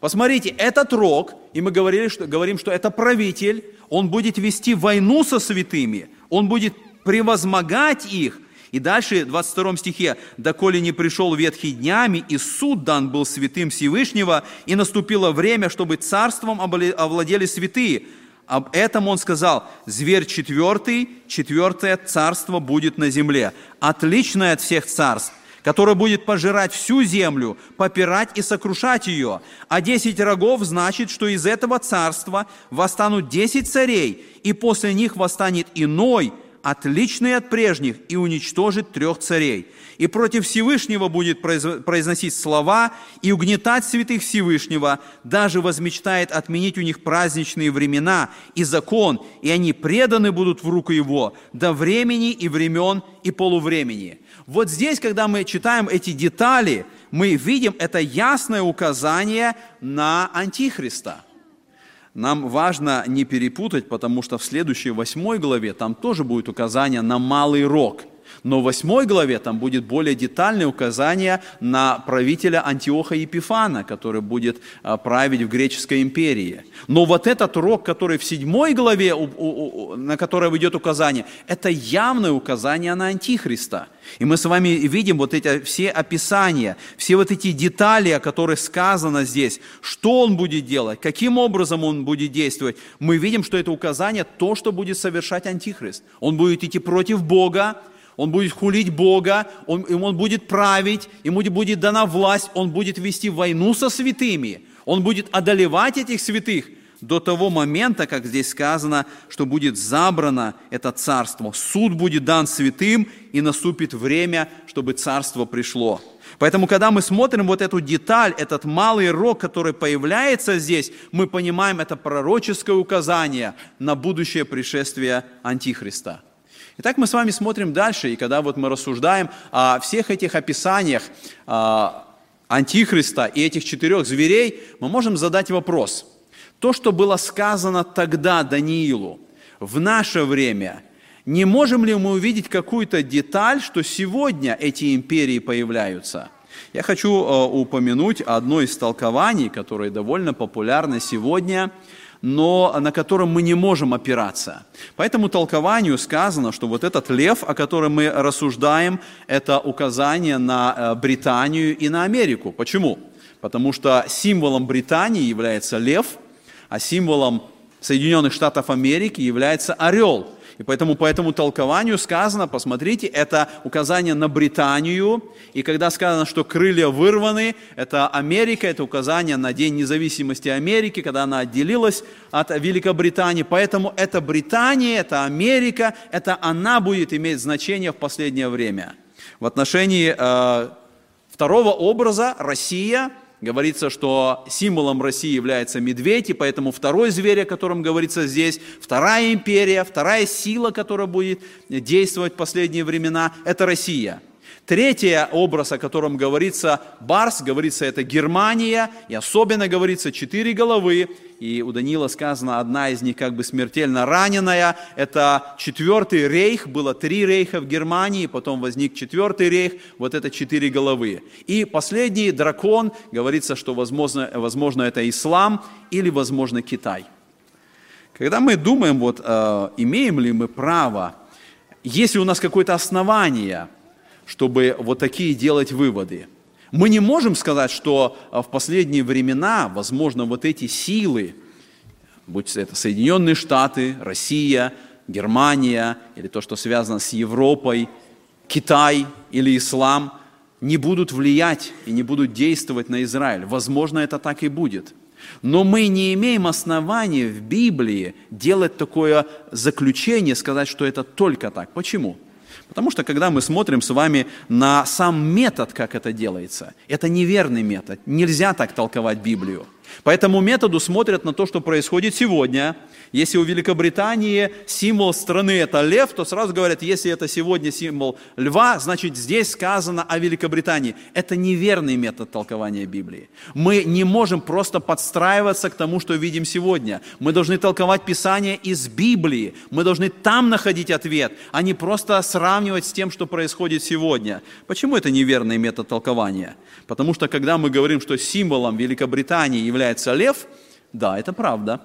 Посмотрите, этот рог, и мы говорили, что, говорим, что это правитель, он будет вести войну со святыми, он будет превозмогать их – и дальше, в 22 стихе, «Доколе не пришел ветхий днями, и суд дан был святым Всевышнего, и наступило время, чтобы царством овладели святые». Об этом он сказал, «Зверь четвертый, четвертое царство будет на земле, отличное от всех царств, которое будет пожирать всю землю, попирать и сокрушать ее. А десять рогов значит, что из этого царства восстанут десять царей, и после них восстанет иной, отличный от прежних, и уничтожит трех царей. И против Всевышнего будет произносить слова и угнетать святых Всевышнего, даже возмечтает отменить у них праздничные времена и закон, и они преданы будут в руку его до времени и времен и полувремени. Вот здесь, когда мы читаем эти детали, мы видим это ясное указание на Антихриста – нам важно не перепутать, потому что в следующей восьмой главе там тоже будет указание на малый рог. Но в восьмой главе там будет более детальное указание на правителя Антиоха Епифана, который будет а, править в греческой империи. Но вот этот рог, который в седьмой главе, на который идет указание, это явное указание на Антихриста. И мы с вами видим вот эти все описания, все вот эти детали, о которых сказано здесь, что он будет делать, каким образом он будет действовать. Мы видим, что это указание то, что будет совершать Антихрист. Он будет идти против Бога, он будет хулить Бога, он, он будет править, ему будет дана власть, он будет вести войну со святыми, он будет одолевать этих святых до того момента, как здесь сказано, что будет забрано это царство. Суд будет дан святым, и наступит время, чтобы царство пришло. Поэтому, когда мы смотрим вот эту деталь, этот малый рог, который появляется здесь, мы понимаем, это пророческое указание на будущее пришествие Антихриста – Итак, мы с вами смотрим дальше, и когда вот мы рассуждаем о всех этих описаниях а, Антихриста и этих четырех зверей, мы можем задать вопрос. То, что было сказано тогда Даниилу, в наше время, не можем ли мы увидеть какую-то деталь, что сегодня эти империи появляются? Я хочу а, упомянуть одно из толкований, которое довольно популярно сегодня – но на котором мы не можем опираться. По этому толкованию сказано, что вот этот лев, о котором мы рассуждаем, это указание на э, Британию и на Америку. Почему? Потому что символом Британии является лев, а символом Соединенных Штатов Америки является орел – и поэтому по этому толкованию сказано, посмотрите, это указание на Британию. И когда сказано, что крылья вырваны, это Америка, это указание на День независимости Америки, когда она отделилась от Великобритании. Поэтому это Британия, это Америка, это она будет иметь значение в последнее время. В отношении э, второго образа Россия – Говорится, что символом России является медведь, и поэтому второй зверь, о котором говорится здесь, вторая империя, вторая сила, которая будет действовать в последние времена, это Россия – Третий образ, о котором говорится Барс, говорится это Германия, и особенно говорится четыре головы, и у Даниила сказано, одна из них как бы смертельно раненая, это четвертый рейх, было три рейха в Германии, потом возник четвертый рейх, вот это четыре головы. И последний дракон, говорится, что возможно, возможно это ислам или возможно Китай. Когда мы думаем, вот, э, имеем ли мы право, есть ли у нас какое-то основание – чтобы вот такие делать выводы. Мы не можем сказать, что а, в последние времена, возможно, вот эти силы, будь это Соединенные Штаты, Россия, Германия, или то, что связано с Европой, Китай или ислам, не будут влиять и не будут действовать на Израиль. Возможно, это так и будет. Но мы не имеем основания в Библии делать такое заключение, сказать, что это только так. Почему? Потому что когда мы смотрим с вами на сам метод, как это делается, это неверный метод. Нельзя так толковать Библию. По этому методу смотрят на то, что происходит сегодня. Если у Великобритании символ страны это лев, то сразу говорят, если это сегодня символ льва, значит здесь сказано о Великобритании. Это неверный метод толкования Библии. Мы не можем просто подстраиваться к тому, что видим сегодня. Мы должны толковать Писание из Библии. Мы должны там находить ответ, а не просто сравнивать с тем, что происходит сегодня. Почему это неверный метод толкования? Потому что когда мы говорим, что символом Великобритании является лев, да, это правда.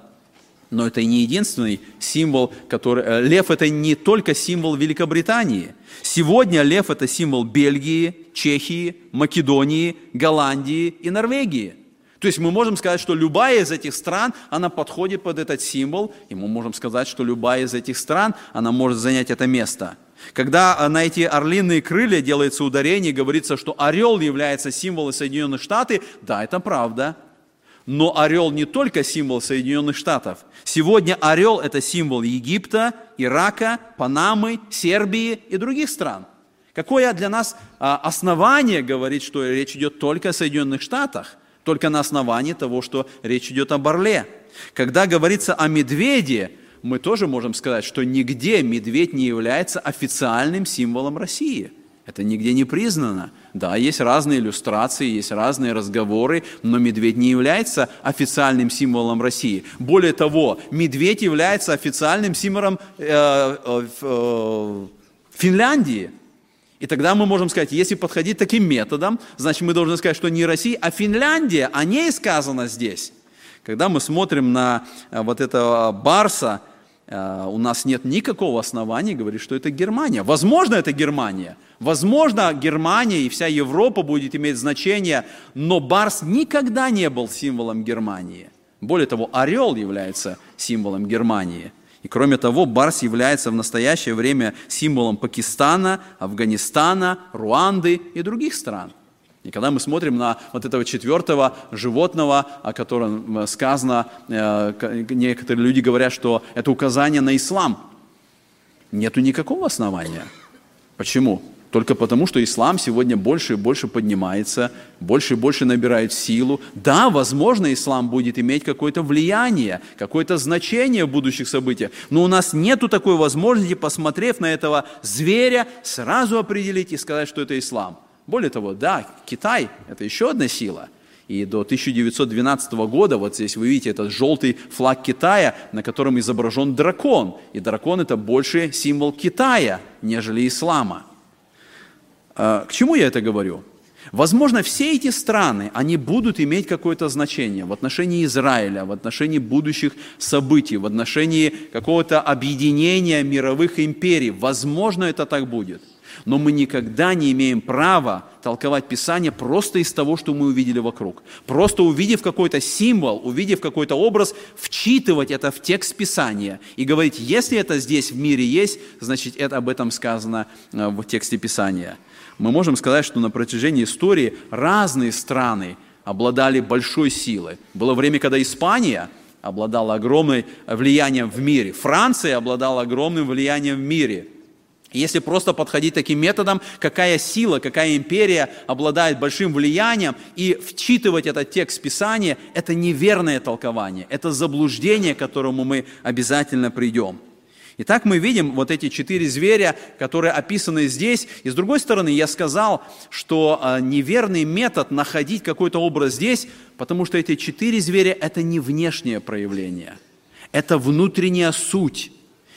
Но это не единственный символ, который... Э, лев – это не только символ Великобритании. Сегодня лев – это символ Бельгии, Чехии, Македонии, Голландии и Норвегии. То есть мы можем сказать, что любая из этих стран, она подходит под этот символ, и мы можем сказать, что любая из этих стран, она может занять это место – когда э, на эти орлиные крылья делается ударение, говорится, что орел является символом Соединенных Штатов, да, это правда. Но орел не только символ Соединенных Штатов. Сегодня орел – это символ Египта, Ирака, Панамы, Сербии и других стран. Какое для нас а, основание говорить, что речь идет только о Соединенных Штатах? Только на основании того, что речь идет о Барле. Когда говорится о медведе, мы тоже можем сказать, что нигде медведь не является официальным символом России. Это нигде не признано. Да, есть разные иллюстрации, есть разные разговоры, но медведь не является официальным символом России. Более того, медведь является официальным символом э, э, э, Финляндии. И тогда мы можем сказать, если подходить таким методом, значит мы должны сказать, что не Россия, а Финляндия, о ней сказано здесь. Когда мы смотрим на э, вот этого Барса, у нас нет никакого основания говорить, что это Германия. Возможно, это Германия. Возможно, Германия и вся Европа будет иметь значение, но Барс никогда не был символом Германии. Более того, орел является символом Германии. И кроме того, Барс является в настоящее время символом Пакистана, Афганистана, Руанды и других стран. И когда мы смотрим на вот этого четвертого животного, о котором сказано, э, некоторые люди говорят, что это указание на ислам. Нету никакого основания. Почему? Только потому, что ислам сегодня больше и больше поднимается, больше и больше набирает силу. Да, возможно, ислам будет иметь какое-то влияние, какое-то значение в будущих событиях, но у нас нет такой возможности, посмотрев на этого зверя, сразу определить и сказать, что это ислам. Более того, да, Китай – это еще одна сила. И до 1912 года, вот здесь вы видите этот желтый флаг Китая, на котором изображен дракон. И дракон – это больше символ Китая, нежели ислама. А, к чему я это говорю? Возможно, все эти страны, они будут иметь какое-то значение в отношении Израиля, в отношении будущих событий, в отношении какого-то объединения мировых империй. Возможно, это так будет – но мы никогда не имеем права толковать Писание просто из того, что мы увидели вокруг. Просто увидев какой-то символ, увидев какой-то образ, вчитывать это в текст Писания и говорить, если это здесь в мире есть, значит, это об этом сказано э, в тексте Писания. Мы можем сказать, что на протяжении истории разные страны обладали большой силой. Было время, когда Испания обладала огромным влиянием в мире, Франция обладала огромным влиянием в мире – если просто подходить таким методом, какая сила, какая империя обладает большим влиянием, и вчитывать этот текст Писания, это неверное толкование, это заблуждение, к которому мы обязательно придем. Итак, мы видим вот эти четыре зверя, которые описаны здесь. И с другой стороны, я сказал, что а, неверный метод находить какой-то образ здесь, потому что эти четыре зверя – это не внешнее проявление, это внутренняя суть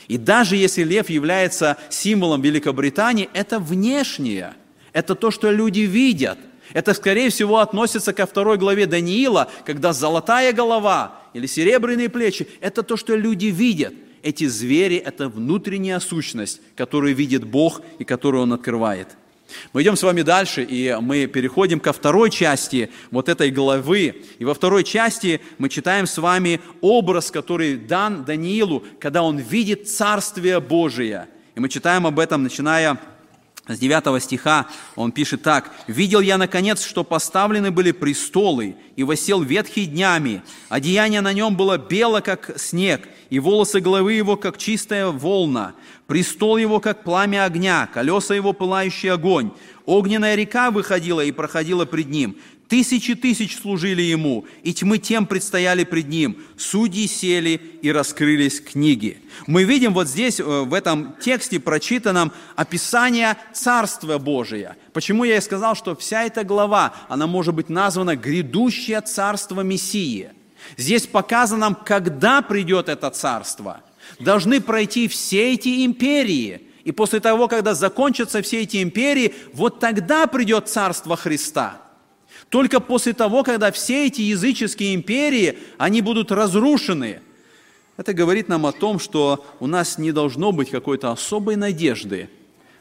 и даже если лев является символом Великобритании, это внешнее, это то, что люди видят. Это, скорее всего, относится ко второй главе Даниила, когда золотая голова или серебряные плечи – это то, что люди видят. Эти звери – это внутренняя сущность, которую видит Бог и которую Он открывает – мы идем с вами дальше, и мы переходим ко второй части вот этой главы. И во второй части мы читаем с вами образ, который дан Даниилу, когда он видит Царствие Божие. И мы читаем об этом, начиная с 9 стиха он пишет так. «Видел я, наконец, что поставлены были престолы, и восел ветхий днями. Одеяние на нем было бело, как снег, и волосы головы его, как чистая волна. Престол его, как пламя огня, колеса его, пылающий огонь. Огненная река выходила и проходила пред ним. Тысячи тысяч служили ему, и тьмы тем предстояли пред ним. Судьи сели, и раскрылись книги. Мы видим вот здесь, э, в этом тексте прочитанном, описание Царства Божия. Почему я и сказал, что вся эта глава, она может быть названа «Грядущее Царство Мессии». Здесь показано нам, когда придет это Царство. Должны пройти все эти империи – и после того, когда закончатся все эти империи, вот тогда придет Царство Христа. Только после того, когда все эти языческие империи, они будут разрушены. Это говорит нам о том, что у нас не должно быть какой-то особой надежды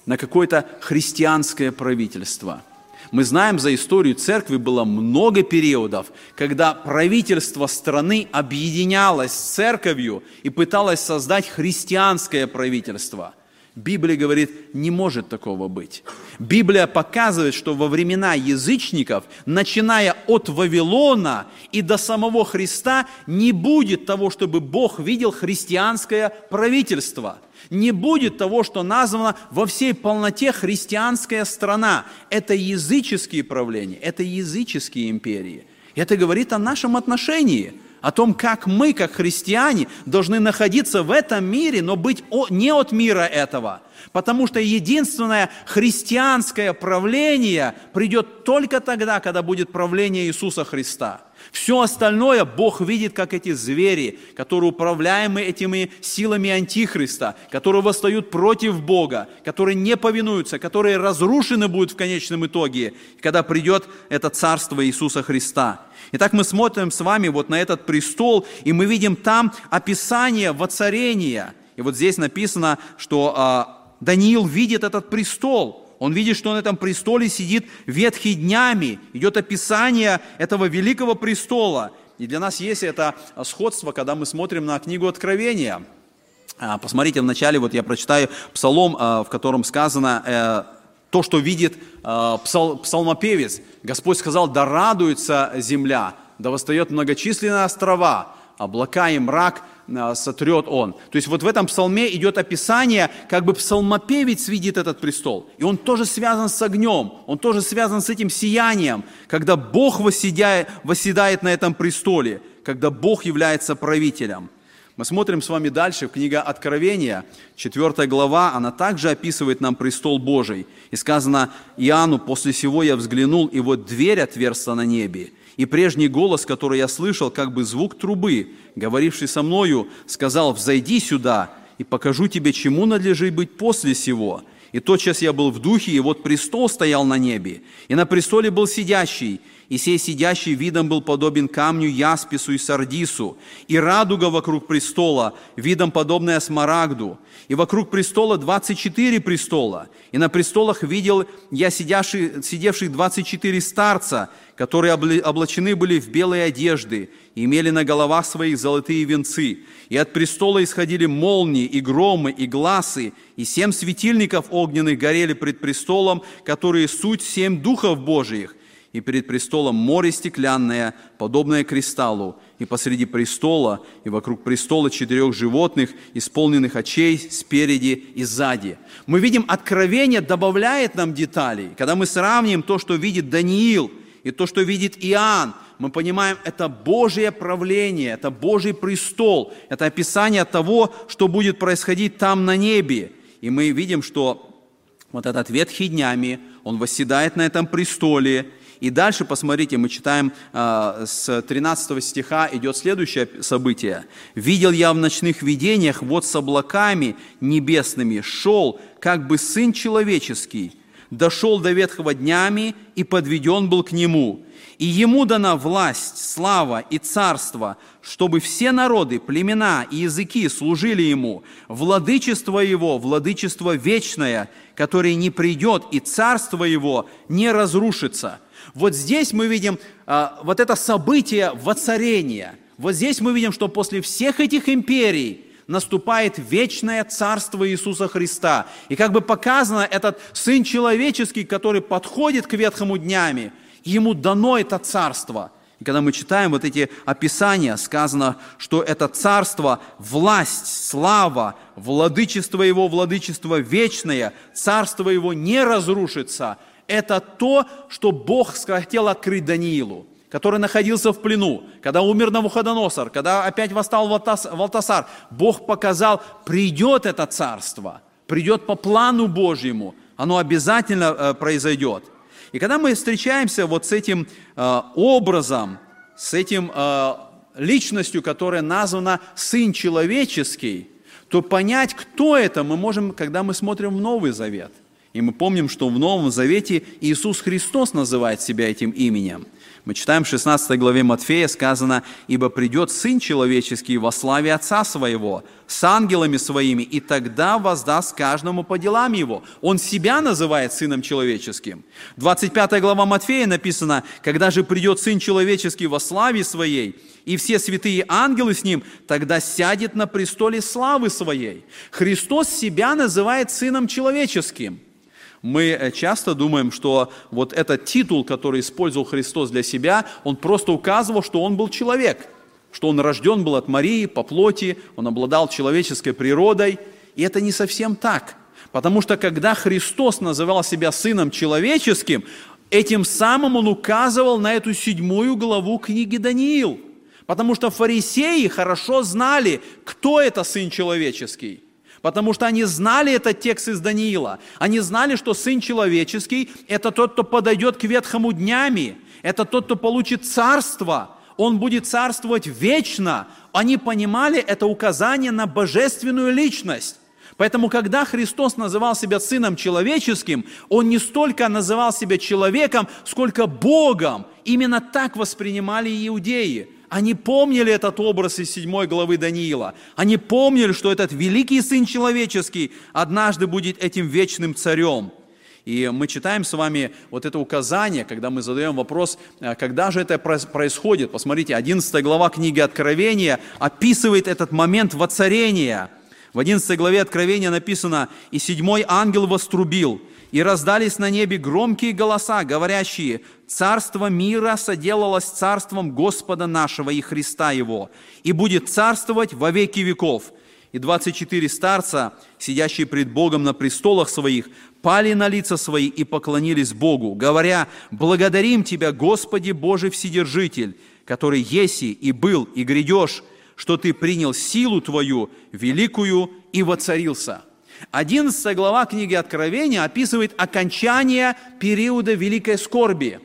на какое-то христианское правительство. Мы знаем, за историю церкви было много периодов, когда правительство страны объединялось с церковью и пыталось создать христианское правительство – Библия говорит, не может такого быть. Библия показывает, что во времена язычников, начиная от Вавилона и до самого Христа, не будет того, чтобы Бог видел христианское правительство. Не будет того, что названо во всей полноте христианская страна. Это языческие правления, это языческие империи. Это говорит о нашем отношении – о том, как мы, как христиане, должны находиться в этом мире, но быть не от мира этого. Потому что единственное христианское правление придет только тогда, когда будет правление Иисуса Христа. Все остальное Бог видит, как эти звери, которые управляемы этими силами Антихриста, которые восстают против Бога, которые не повинуются, которые разрушены будут в конечном итоге, когда придет это царство Иисуса Христа. Итак, мы смотрим с вами вот на этот престол, и мы видим там описание воцарения. И вот здесь написано, что а, Даниил видит этот престол. Он видит, что на этом престоле сидит ветхий днями. Идет описание этого великого престола. И для нас есть это сходство, когда мы смотрим на книгу Откровения. А, посмотрите, вначале вот я прочитаю псалом, а, в котором сказано э, то, что видит э, псал, псалмопевец. Господь сказал, да радуется земля, да восстает многочисленные острова, облака и мрак э, сотрет он. То есть вот в этом псалме идет описание, как бы псалмопевец видит этот престол. И он тоже связан с огнем, он тоже связан с этим сиянием, когда Бог восседает, восседает на этом престоле, когда Бог является правителем – мы смотрим с вами дальше, в книга Откровения, 4 глава, она также описывает нам престол Божий. И сказано Иоанну, после сего я взглянул, и вот дверь отверста на небе. И прежний голос, который я слышал, как бы звук трубы, говоривший со мною, сказал, «Взойди сюда, и покажу тебе, чему надлежит быть после сего». И тотчас я был в духе, и вот престол стоял на небе, и на престоле был сидящий, и сей сидящий видом был подобен камню яспису и сардису, и радуга вокруг престола, видом подобная смарагду, и вокруг престола 24 престола, и на престолах видел я сидящих, сидевших 24 старца, которые облачены были в белые одежды, и имели на головах своих золотые венцы, и от престола исходили молнии, и громы, и гласы, и семь светильников огненных горели пред престолом, которые суть семь духов Божиих, и перед престолом море стеклянное, подобное кристаллу, и посреди престола, и вокруг престола четырех животных, исполненных очей спереди и сзади. Мы видим, откровение добавляет нам деталей. Когда мы сравним то, что видит Даниил, и то, что видит Иоанн, мы понимаем, это Божье правление, это Божий престол, это описание того, что будет происходить там на небе. И мы видим, что вот этот ветхий днями, он восседает на этом престоле, и дальше, посмотрите, мы читаем э, с 13 стиха, идет следующее событие. «Видел я в ночных видениях, вот с облаками небесными шел, как бы Сын Человеческий, дошел до ветхого днями и подведен был к Нему. И Ему дана власть, слава и царство, чтобы все народы, племена и языки служили Ему. Владычество Его, владычество вечное, которое не придет, и царство Его не разрушится». Вот здесь мы видим а, вот это событие воцарения. Вот здесь мы видим, что после всех этих империй наступает вечное царство Иисуса Христа. И как бы показано, этот Сын Человеческий, который подходит к ветхому днями, ему дано это царство. И когда мы читаем вот эти описания, сказано, что это царство, власть, слава, владычество его, владычество вечное, царство его не разрушится – это то, что Бог хотел открыть Даниилу, который находился в плену, когда умер Навуходоносор, когда опять восстал Валтасар. Бог показал, придет это царство, придет по плану Божьему, оно обязательно э, произойдет. И когда мы встречаемся вот с этим э, образом, с этим э, личностью, которая названа Сын Человеческий, то понять, кто это, мы можем, когда мы смотрим в Новый Завет. И мы помним, что в Новом Завете Иисус Христос называет себя этим именем. Мы читаем в 16 главе Матфея сказано, «Ибо придет Сын Человеческий во славе Отца Своего, с ангелами Своими, и тогда воздаст каждому по делам Его». Он себя называет Сыном Человеческим. 25 глава Матфея написано, «Когда же придет Сын Человеческий во славе Своей, и все святые ангелы с Ним, тогда сядет на престоле славы Своей». Христос себя называет Сыном Человеческим – мы э, часто думаем, что вот этот титул, который использовал Христос для себя, он просто указывал, что он был человек, что он рожден был от Марии по плоти, он обладал человеческой природой. И это не совсем так. Потому что когда Христос называл себя Сыном Человеческим, этим самым он указывал на эту седьмую главу книги Даниил. Потому что фарисеи хорошо знали, кто это Сын Человеческий. Потому что они знали этот текст из Даниила. Они знали, что Сын Человеческий – это тот, кто подойдет к ветхому днями. Это тот, кто получит царство. Он будет царствовать вечно. Они понимали это указание на божественную личность. Поэтому, когда Христос называл себя Сыном Человеческим, Он не столько называл себя человеком, сколько Богом. Именно так воспринимали иудеи – они помнили этот образ из 7 главы Даниила. Они помнили, что этот великий Сын Человеческий однажды будет этим вечным царем. И мы читаем с вами вот это указание, когда мы задаем вопрос, э, когда же это происходит. Посмотрите, 11 глава книги Откровения описывает этот момент воцарения. В 11 главе Откровения написано, «И седьмой ангел вострубил, и раздались на небе громкие голоса, говорящие, «Царство мира соделалось царством Господа нашего и Христа Его, и будет царствовать во веки веков». И 24 старца, сидящие пред Богом на престолах своих, пали на лица свои и поклонились Богу, говоря, «Благодарим Тебя, Господи Божий Вседержитель, который еси и был и грядешь, что Ты принял силу Твою великую и воцарился». 11 глава книги Откровения описывает окончание периода великой скорби.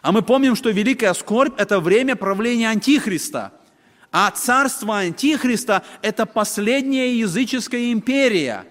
А мы помним, что великая скорбь – это время правления Антихриста. А царство Антихриста – это последняя языческая империя.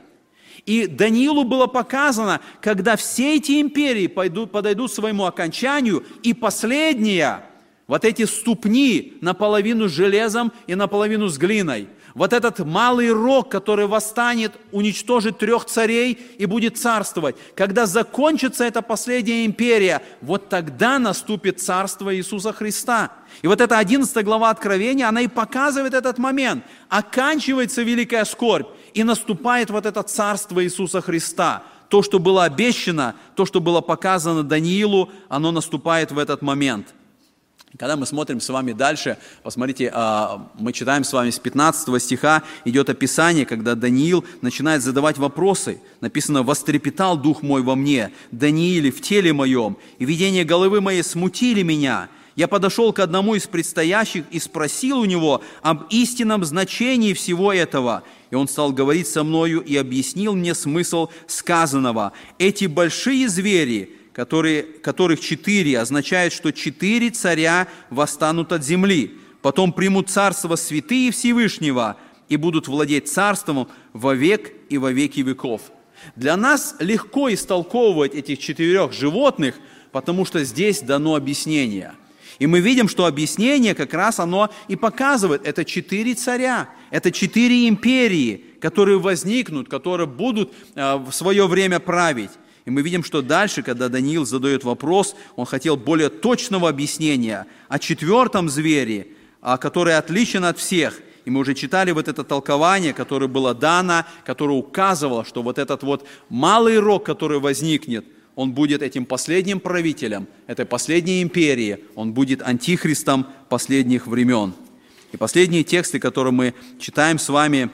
И Даниилу было показано, когда все эти империи пойдут, подойдут своему окончанию, и последняя, вот эти ступни наполовину с железом и наполовину с глиной – вот этот малый рог, который восстанет, уничтожит трех царей и будет царствовать. Когда закончится эта последняя империя, вот тогда наступит царство Иисуса Христа. И вот эта 11 глава Откровения, она и показывает этот момент. Оканчивается великая скорбь, и наступает вот это царство Иисуса Христа. То, что было обещано, то, что было показано Даниилу, оно наступает в этот момент – когда мы смотрим с вами дальше, посмотрите, а, мы читаем с вами с 15 стиха, идет описание, когда Даниил начинает задавать вопросы. Написано, «Вострепетал дух мой во мне, Данииле, в теле моем, и видение головы моей смутили меня. Я подошел к одному из предстоящих и спросил у него об истинном значении всего этого. И он стал говорить со мною и объяснил мне смысл сказанного. Эти большие звери – которые, которых четыре, означает, что четыре царя восстанут от земли, потом примут царство святые Всевышнего и будут владеть царством во век и во веки веков. Для нас легко истолковывать этих четырех животных, потому что здесь дано объяснение. И мы видим, что объяснение как раз оно и показывает, это четыре царя, это четыре империи, которые возникнут, которые будут э, в свое время править. И мы видим, что дальше, когда Даниил задает вопрос, он хотел более точного объяснения о четвертом звере, который отличен от всех. И мы уже читали вот это толкование, которое было дано, которое указывало, что вот этот вот малый рог, который возникнет, он будет этим последним правителем, этой последней империи, он будет антихристом последних времен. И последние тексты, которые мы читаем с вами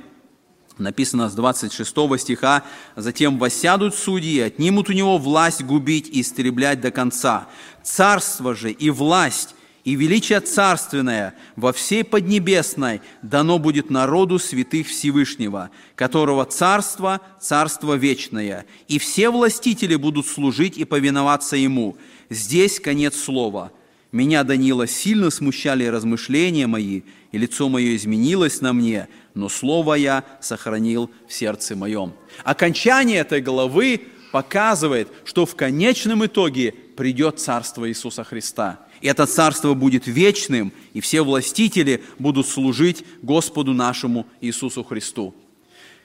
написано с 26 стиха, «Затем воссядут судьи, отнимут у него власть губить и истреблять до конца. Царство же и власть и величие царственное во всей Поднебесной дано будет народу святых Всевышнего, которого царство – царство вечное, и все властители будут служить и повиноваться ему. Здесь конец слова. Меня, Данила, сильно смущали размышления мои, и лицо мое изменилось на мне, но слово я сохранил в сердце моем». Окончание этой главы показывает, что в конечном итоге придет Царство Иисуса Христа – и это царство будет вечным, и все властители будут служить Господу нашему Иисусу Христу.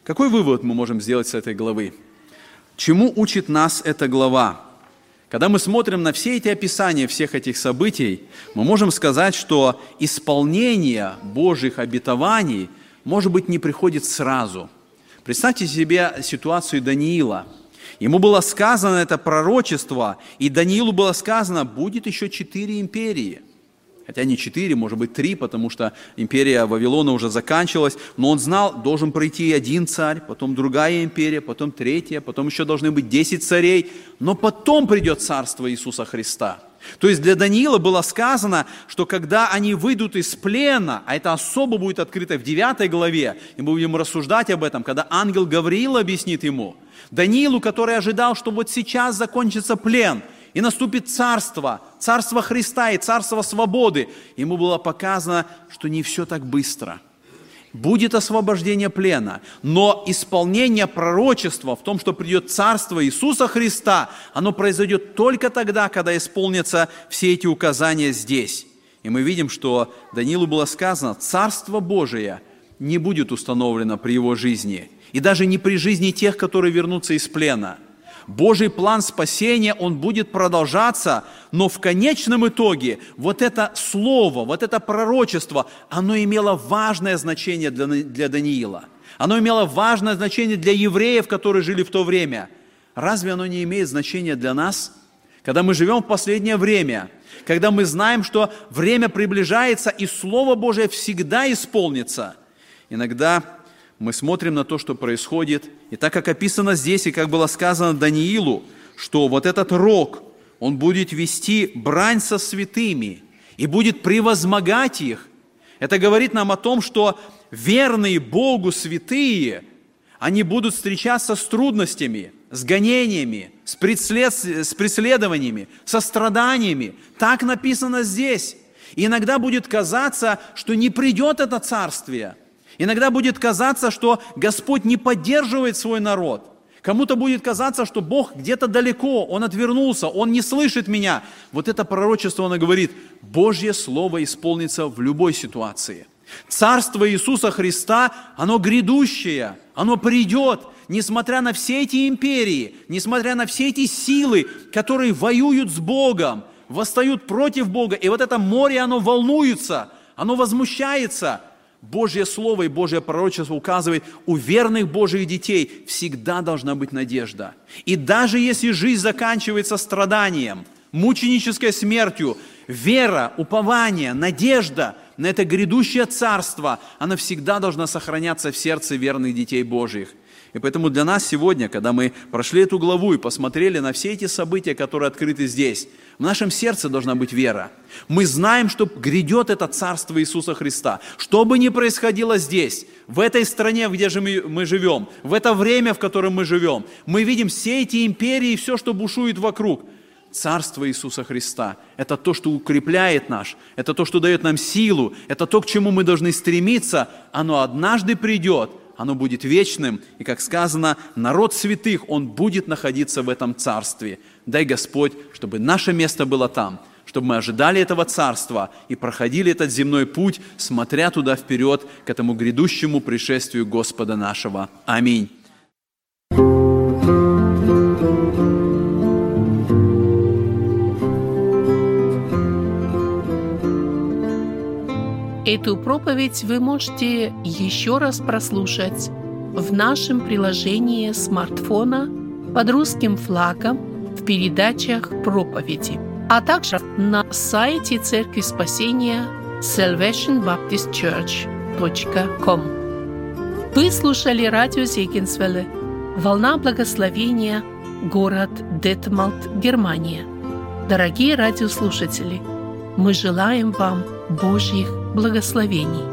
Какой вывод мы можем сделать с этой главы? Чему учит нас эта глава? Когда мы смотрим на все эти описания всех этих событий, мы можем сказать, что исполнение Божьих обетований, может быть, не приходит сразу. Представьте себе ситуацию Даниила – Ему было сказано это пророчество, и Даниилу было сказано, будет еще четыре империи. Хотя не четыре, может быть три, потому что империя Вавилона уже заканчивалась, но он знал, должен пройти один царь, потом другая империя, потом третья, потом еще должны быть десять царей, но потом придет царство Иисуса Христа – то есть для Даниила было сказано, что когда они выйдут из плена, а это особо будет открыто в 9 главе, и мы будем рассуждать об этом, когда ангел Гавриил объяснит ему, Даниилу, который ожидал, что вот сейчас закончится плен, и наступит царство, царство Христа и царство свободы, ему было показано, что не все так быстро – будет освобождение плена, но исполнение пророчества в том, что придет Царство Иисуса Христа, оно произойдет только тогда, когда исполнятся все эти указания здесь. И мы видим, что Данилу было сказано, Царство Божие не будет установлено при его жизни, и даже не при жизни тех, которые вернутся из плена – Божий план спасения, он будет продолжаться, но в конечном итоге вот это слово, вот это пророчество, оно имело важное значение для, для Даниила. Оно имело важное значение для евреев, которые жили в то время. Разве оно не имеет значения для нас? Когда мы живем в последнее время, когда мы знаем, что время приближается, и Слово Божие всегда исполнится. Иногда мы смотрим на то, что происходит, и так как описано здесь, и как было сказано Даниилу, что вот этот рог, он будет вести брань со святыми и будет превозмогать их. Это говорит нам о том, что верные Богу святые, они будут встречаться с трудностями, с гонениями, с, преслед... с преследованиями, со страданиями. Так написано здесь. И иногда будет казаться, что не придет это царствие – Иногда будет казаться, что Господь не поддерживает свой народ. Кому-то будет казаться, что Бог где-то далеко, Он отвернулся, Он не слышит меня. Вот это пророчество, оно говорит, Божье Слово исполнится в любой ситуации. Царство Иисуса Христа, оно грядущее, оно придет, несмотря на все эти империи, несмотря на все эти силы, которые воюют с Богом, восстают против Бога. И вот это море, оно волнуется, оно возмущается – Божье Слово и Божье пророчество указывает, у верных Божьих детей всегда должна быть надежда. И даже если жизнь заканчивается страданием, мученической смертью, вера, упование, надежда на это грядущее царство, она всегда должна сохраняться в сердце верных детей Божьих. И поэтому для нас сегодня, когда мы прошли эту главу и посмотрели на все эти события, которые открыты здесь, в нашем сердце должна быть вера. Мы знаем, что грядет это Царство Иисуса Христа. Что бы ни происходило здесь, в этой стране, где же мы, живем, в это время, в котором мы живем, мы видим все эти империи и все, что бушует вокруг. Царство Иисуса Христа – это то, что укрепляет наш, это то, что дает нам силу, это то, к чему мы должны стремиться. Оно однажды придет – оно будет вечным, и, как сказано, народ святых, он будет находиться в этом царстве. Дай Господь, чтобы наше место было там, чтобы мы ожидали этого царства и проходили этот земной путь, смотря туда вперед, к этому грядущему пришествию Господа нашего. Аминь. Эту проповедь вы можете еще раз прослушать в нашем приложении смартфона под русским флагом в передачах проповеди, а также на сайте Церкви Спасения salvationbaptistchurch.com. Вы слушали радио Зегенсвелле «Волна благословения», город Детмалт, Германия. Дорогие радиослушатели, мы желаем вам Божьих благословений.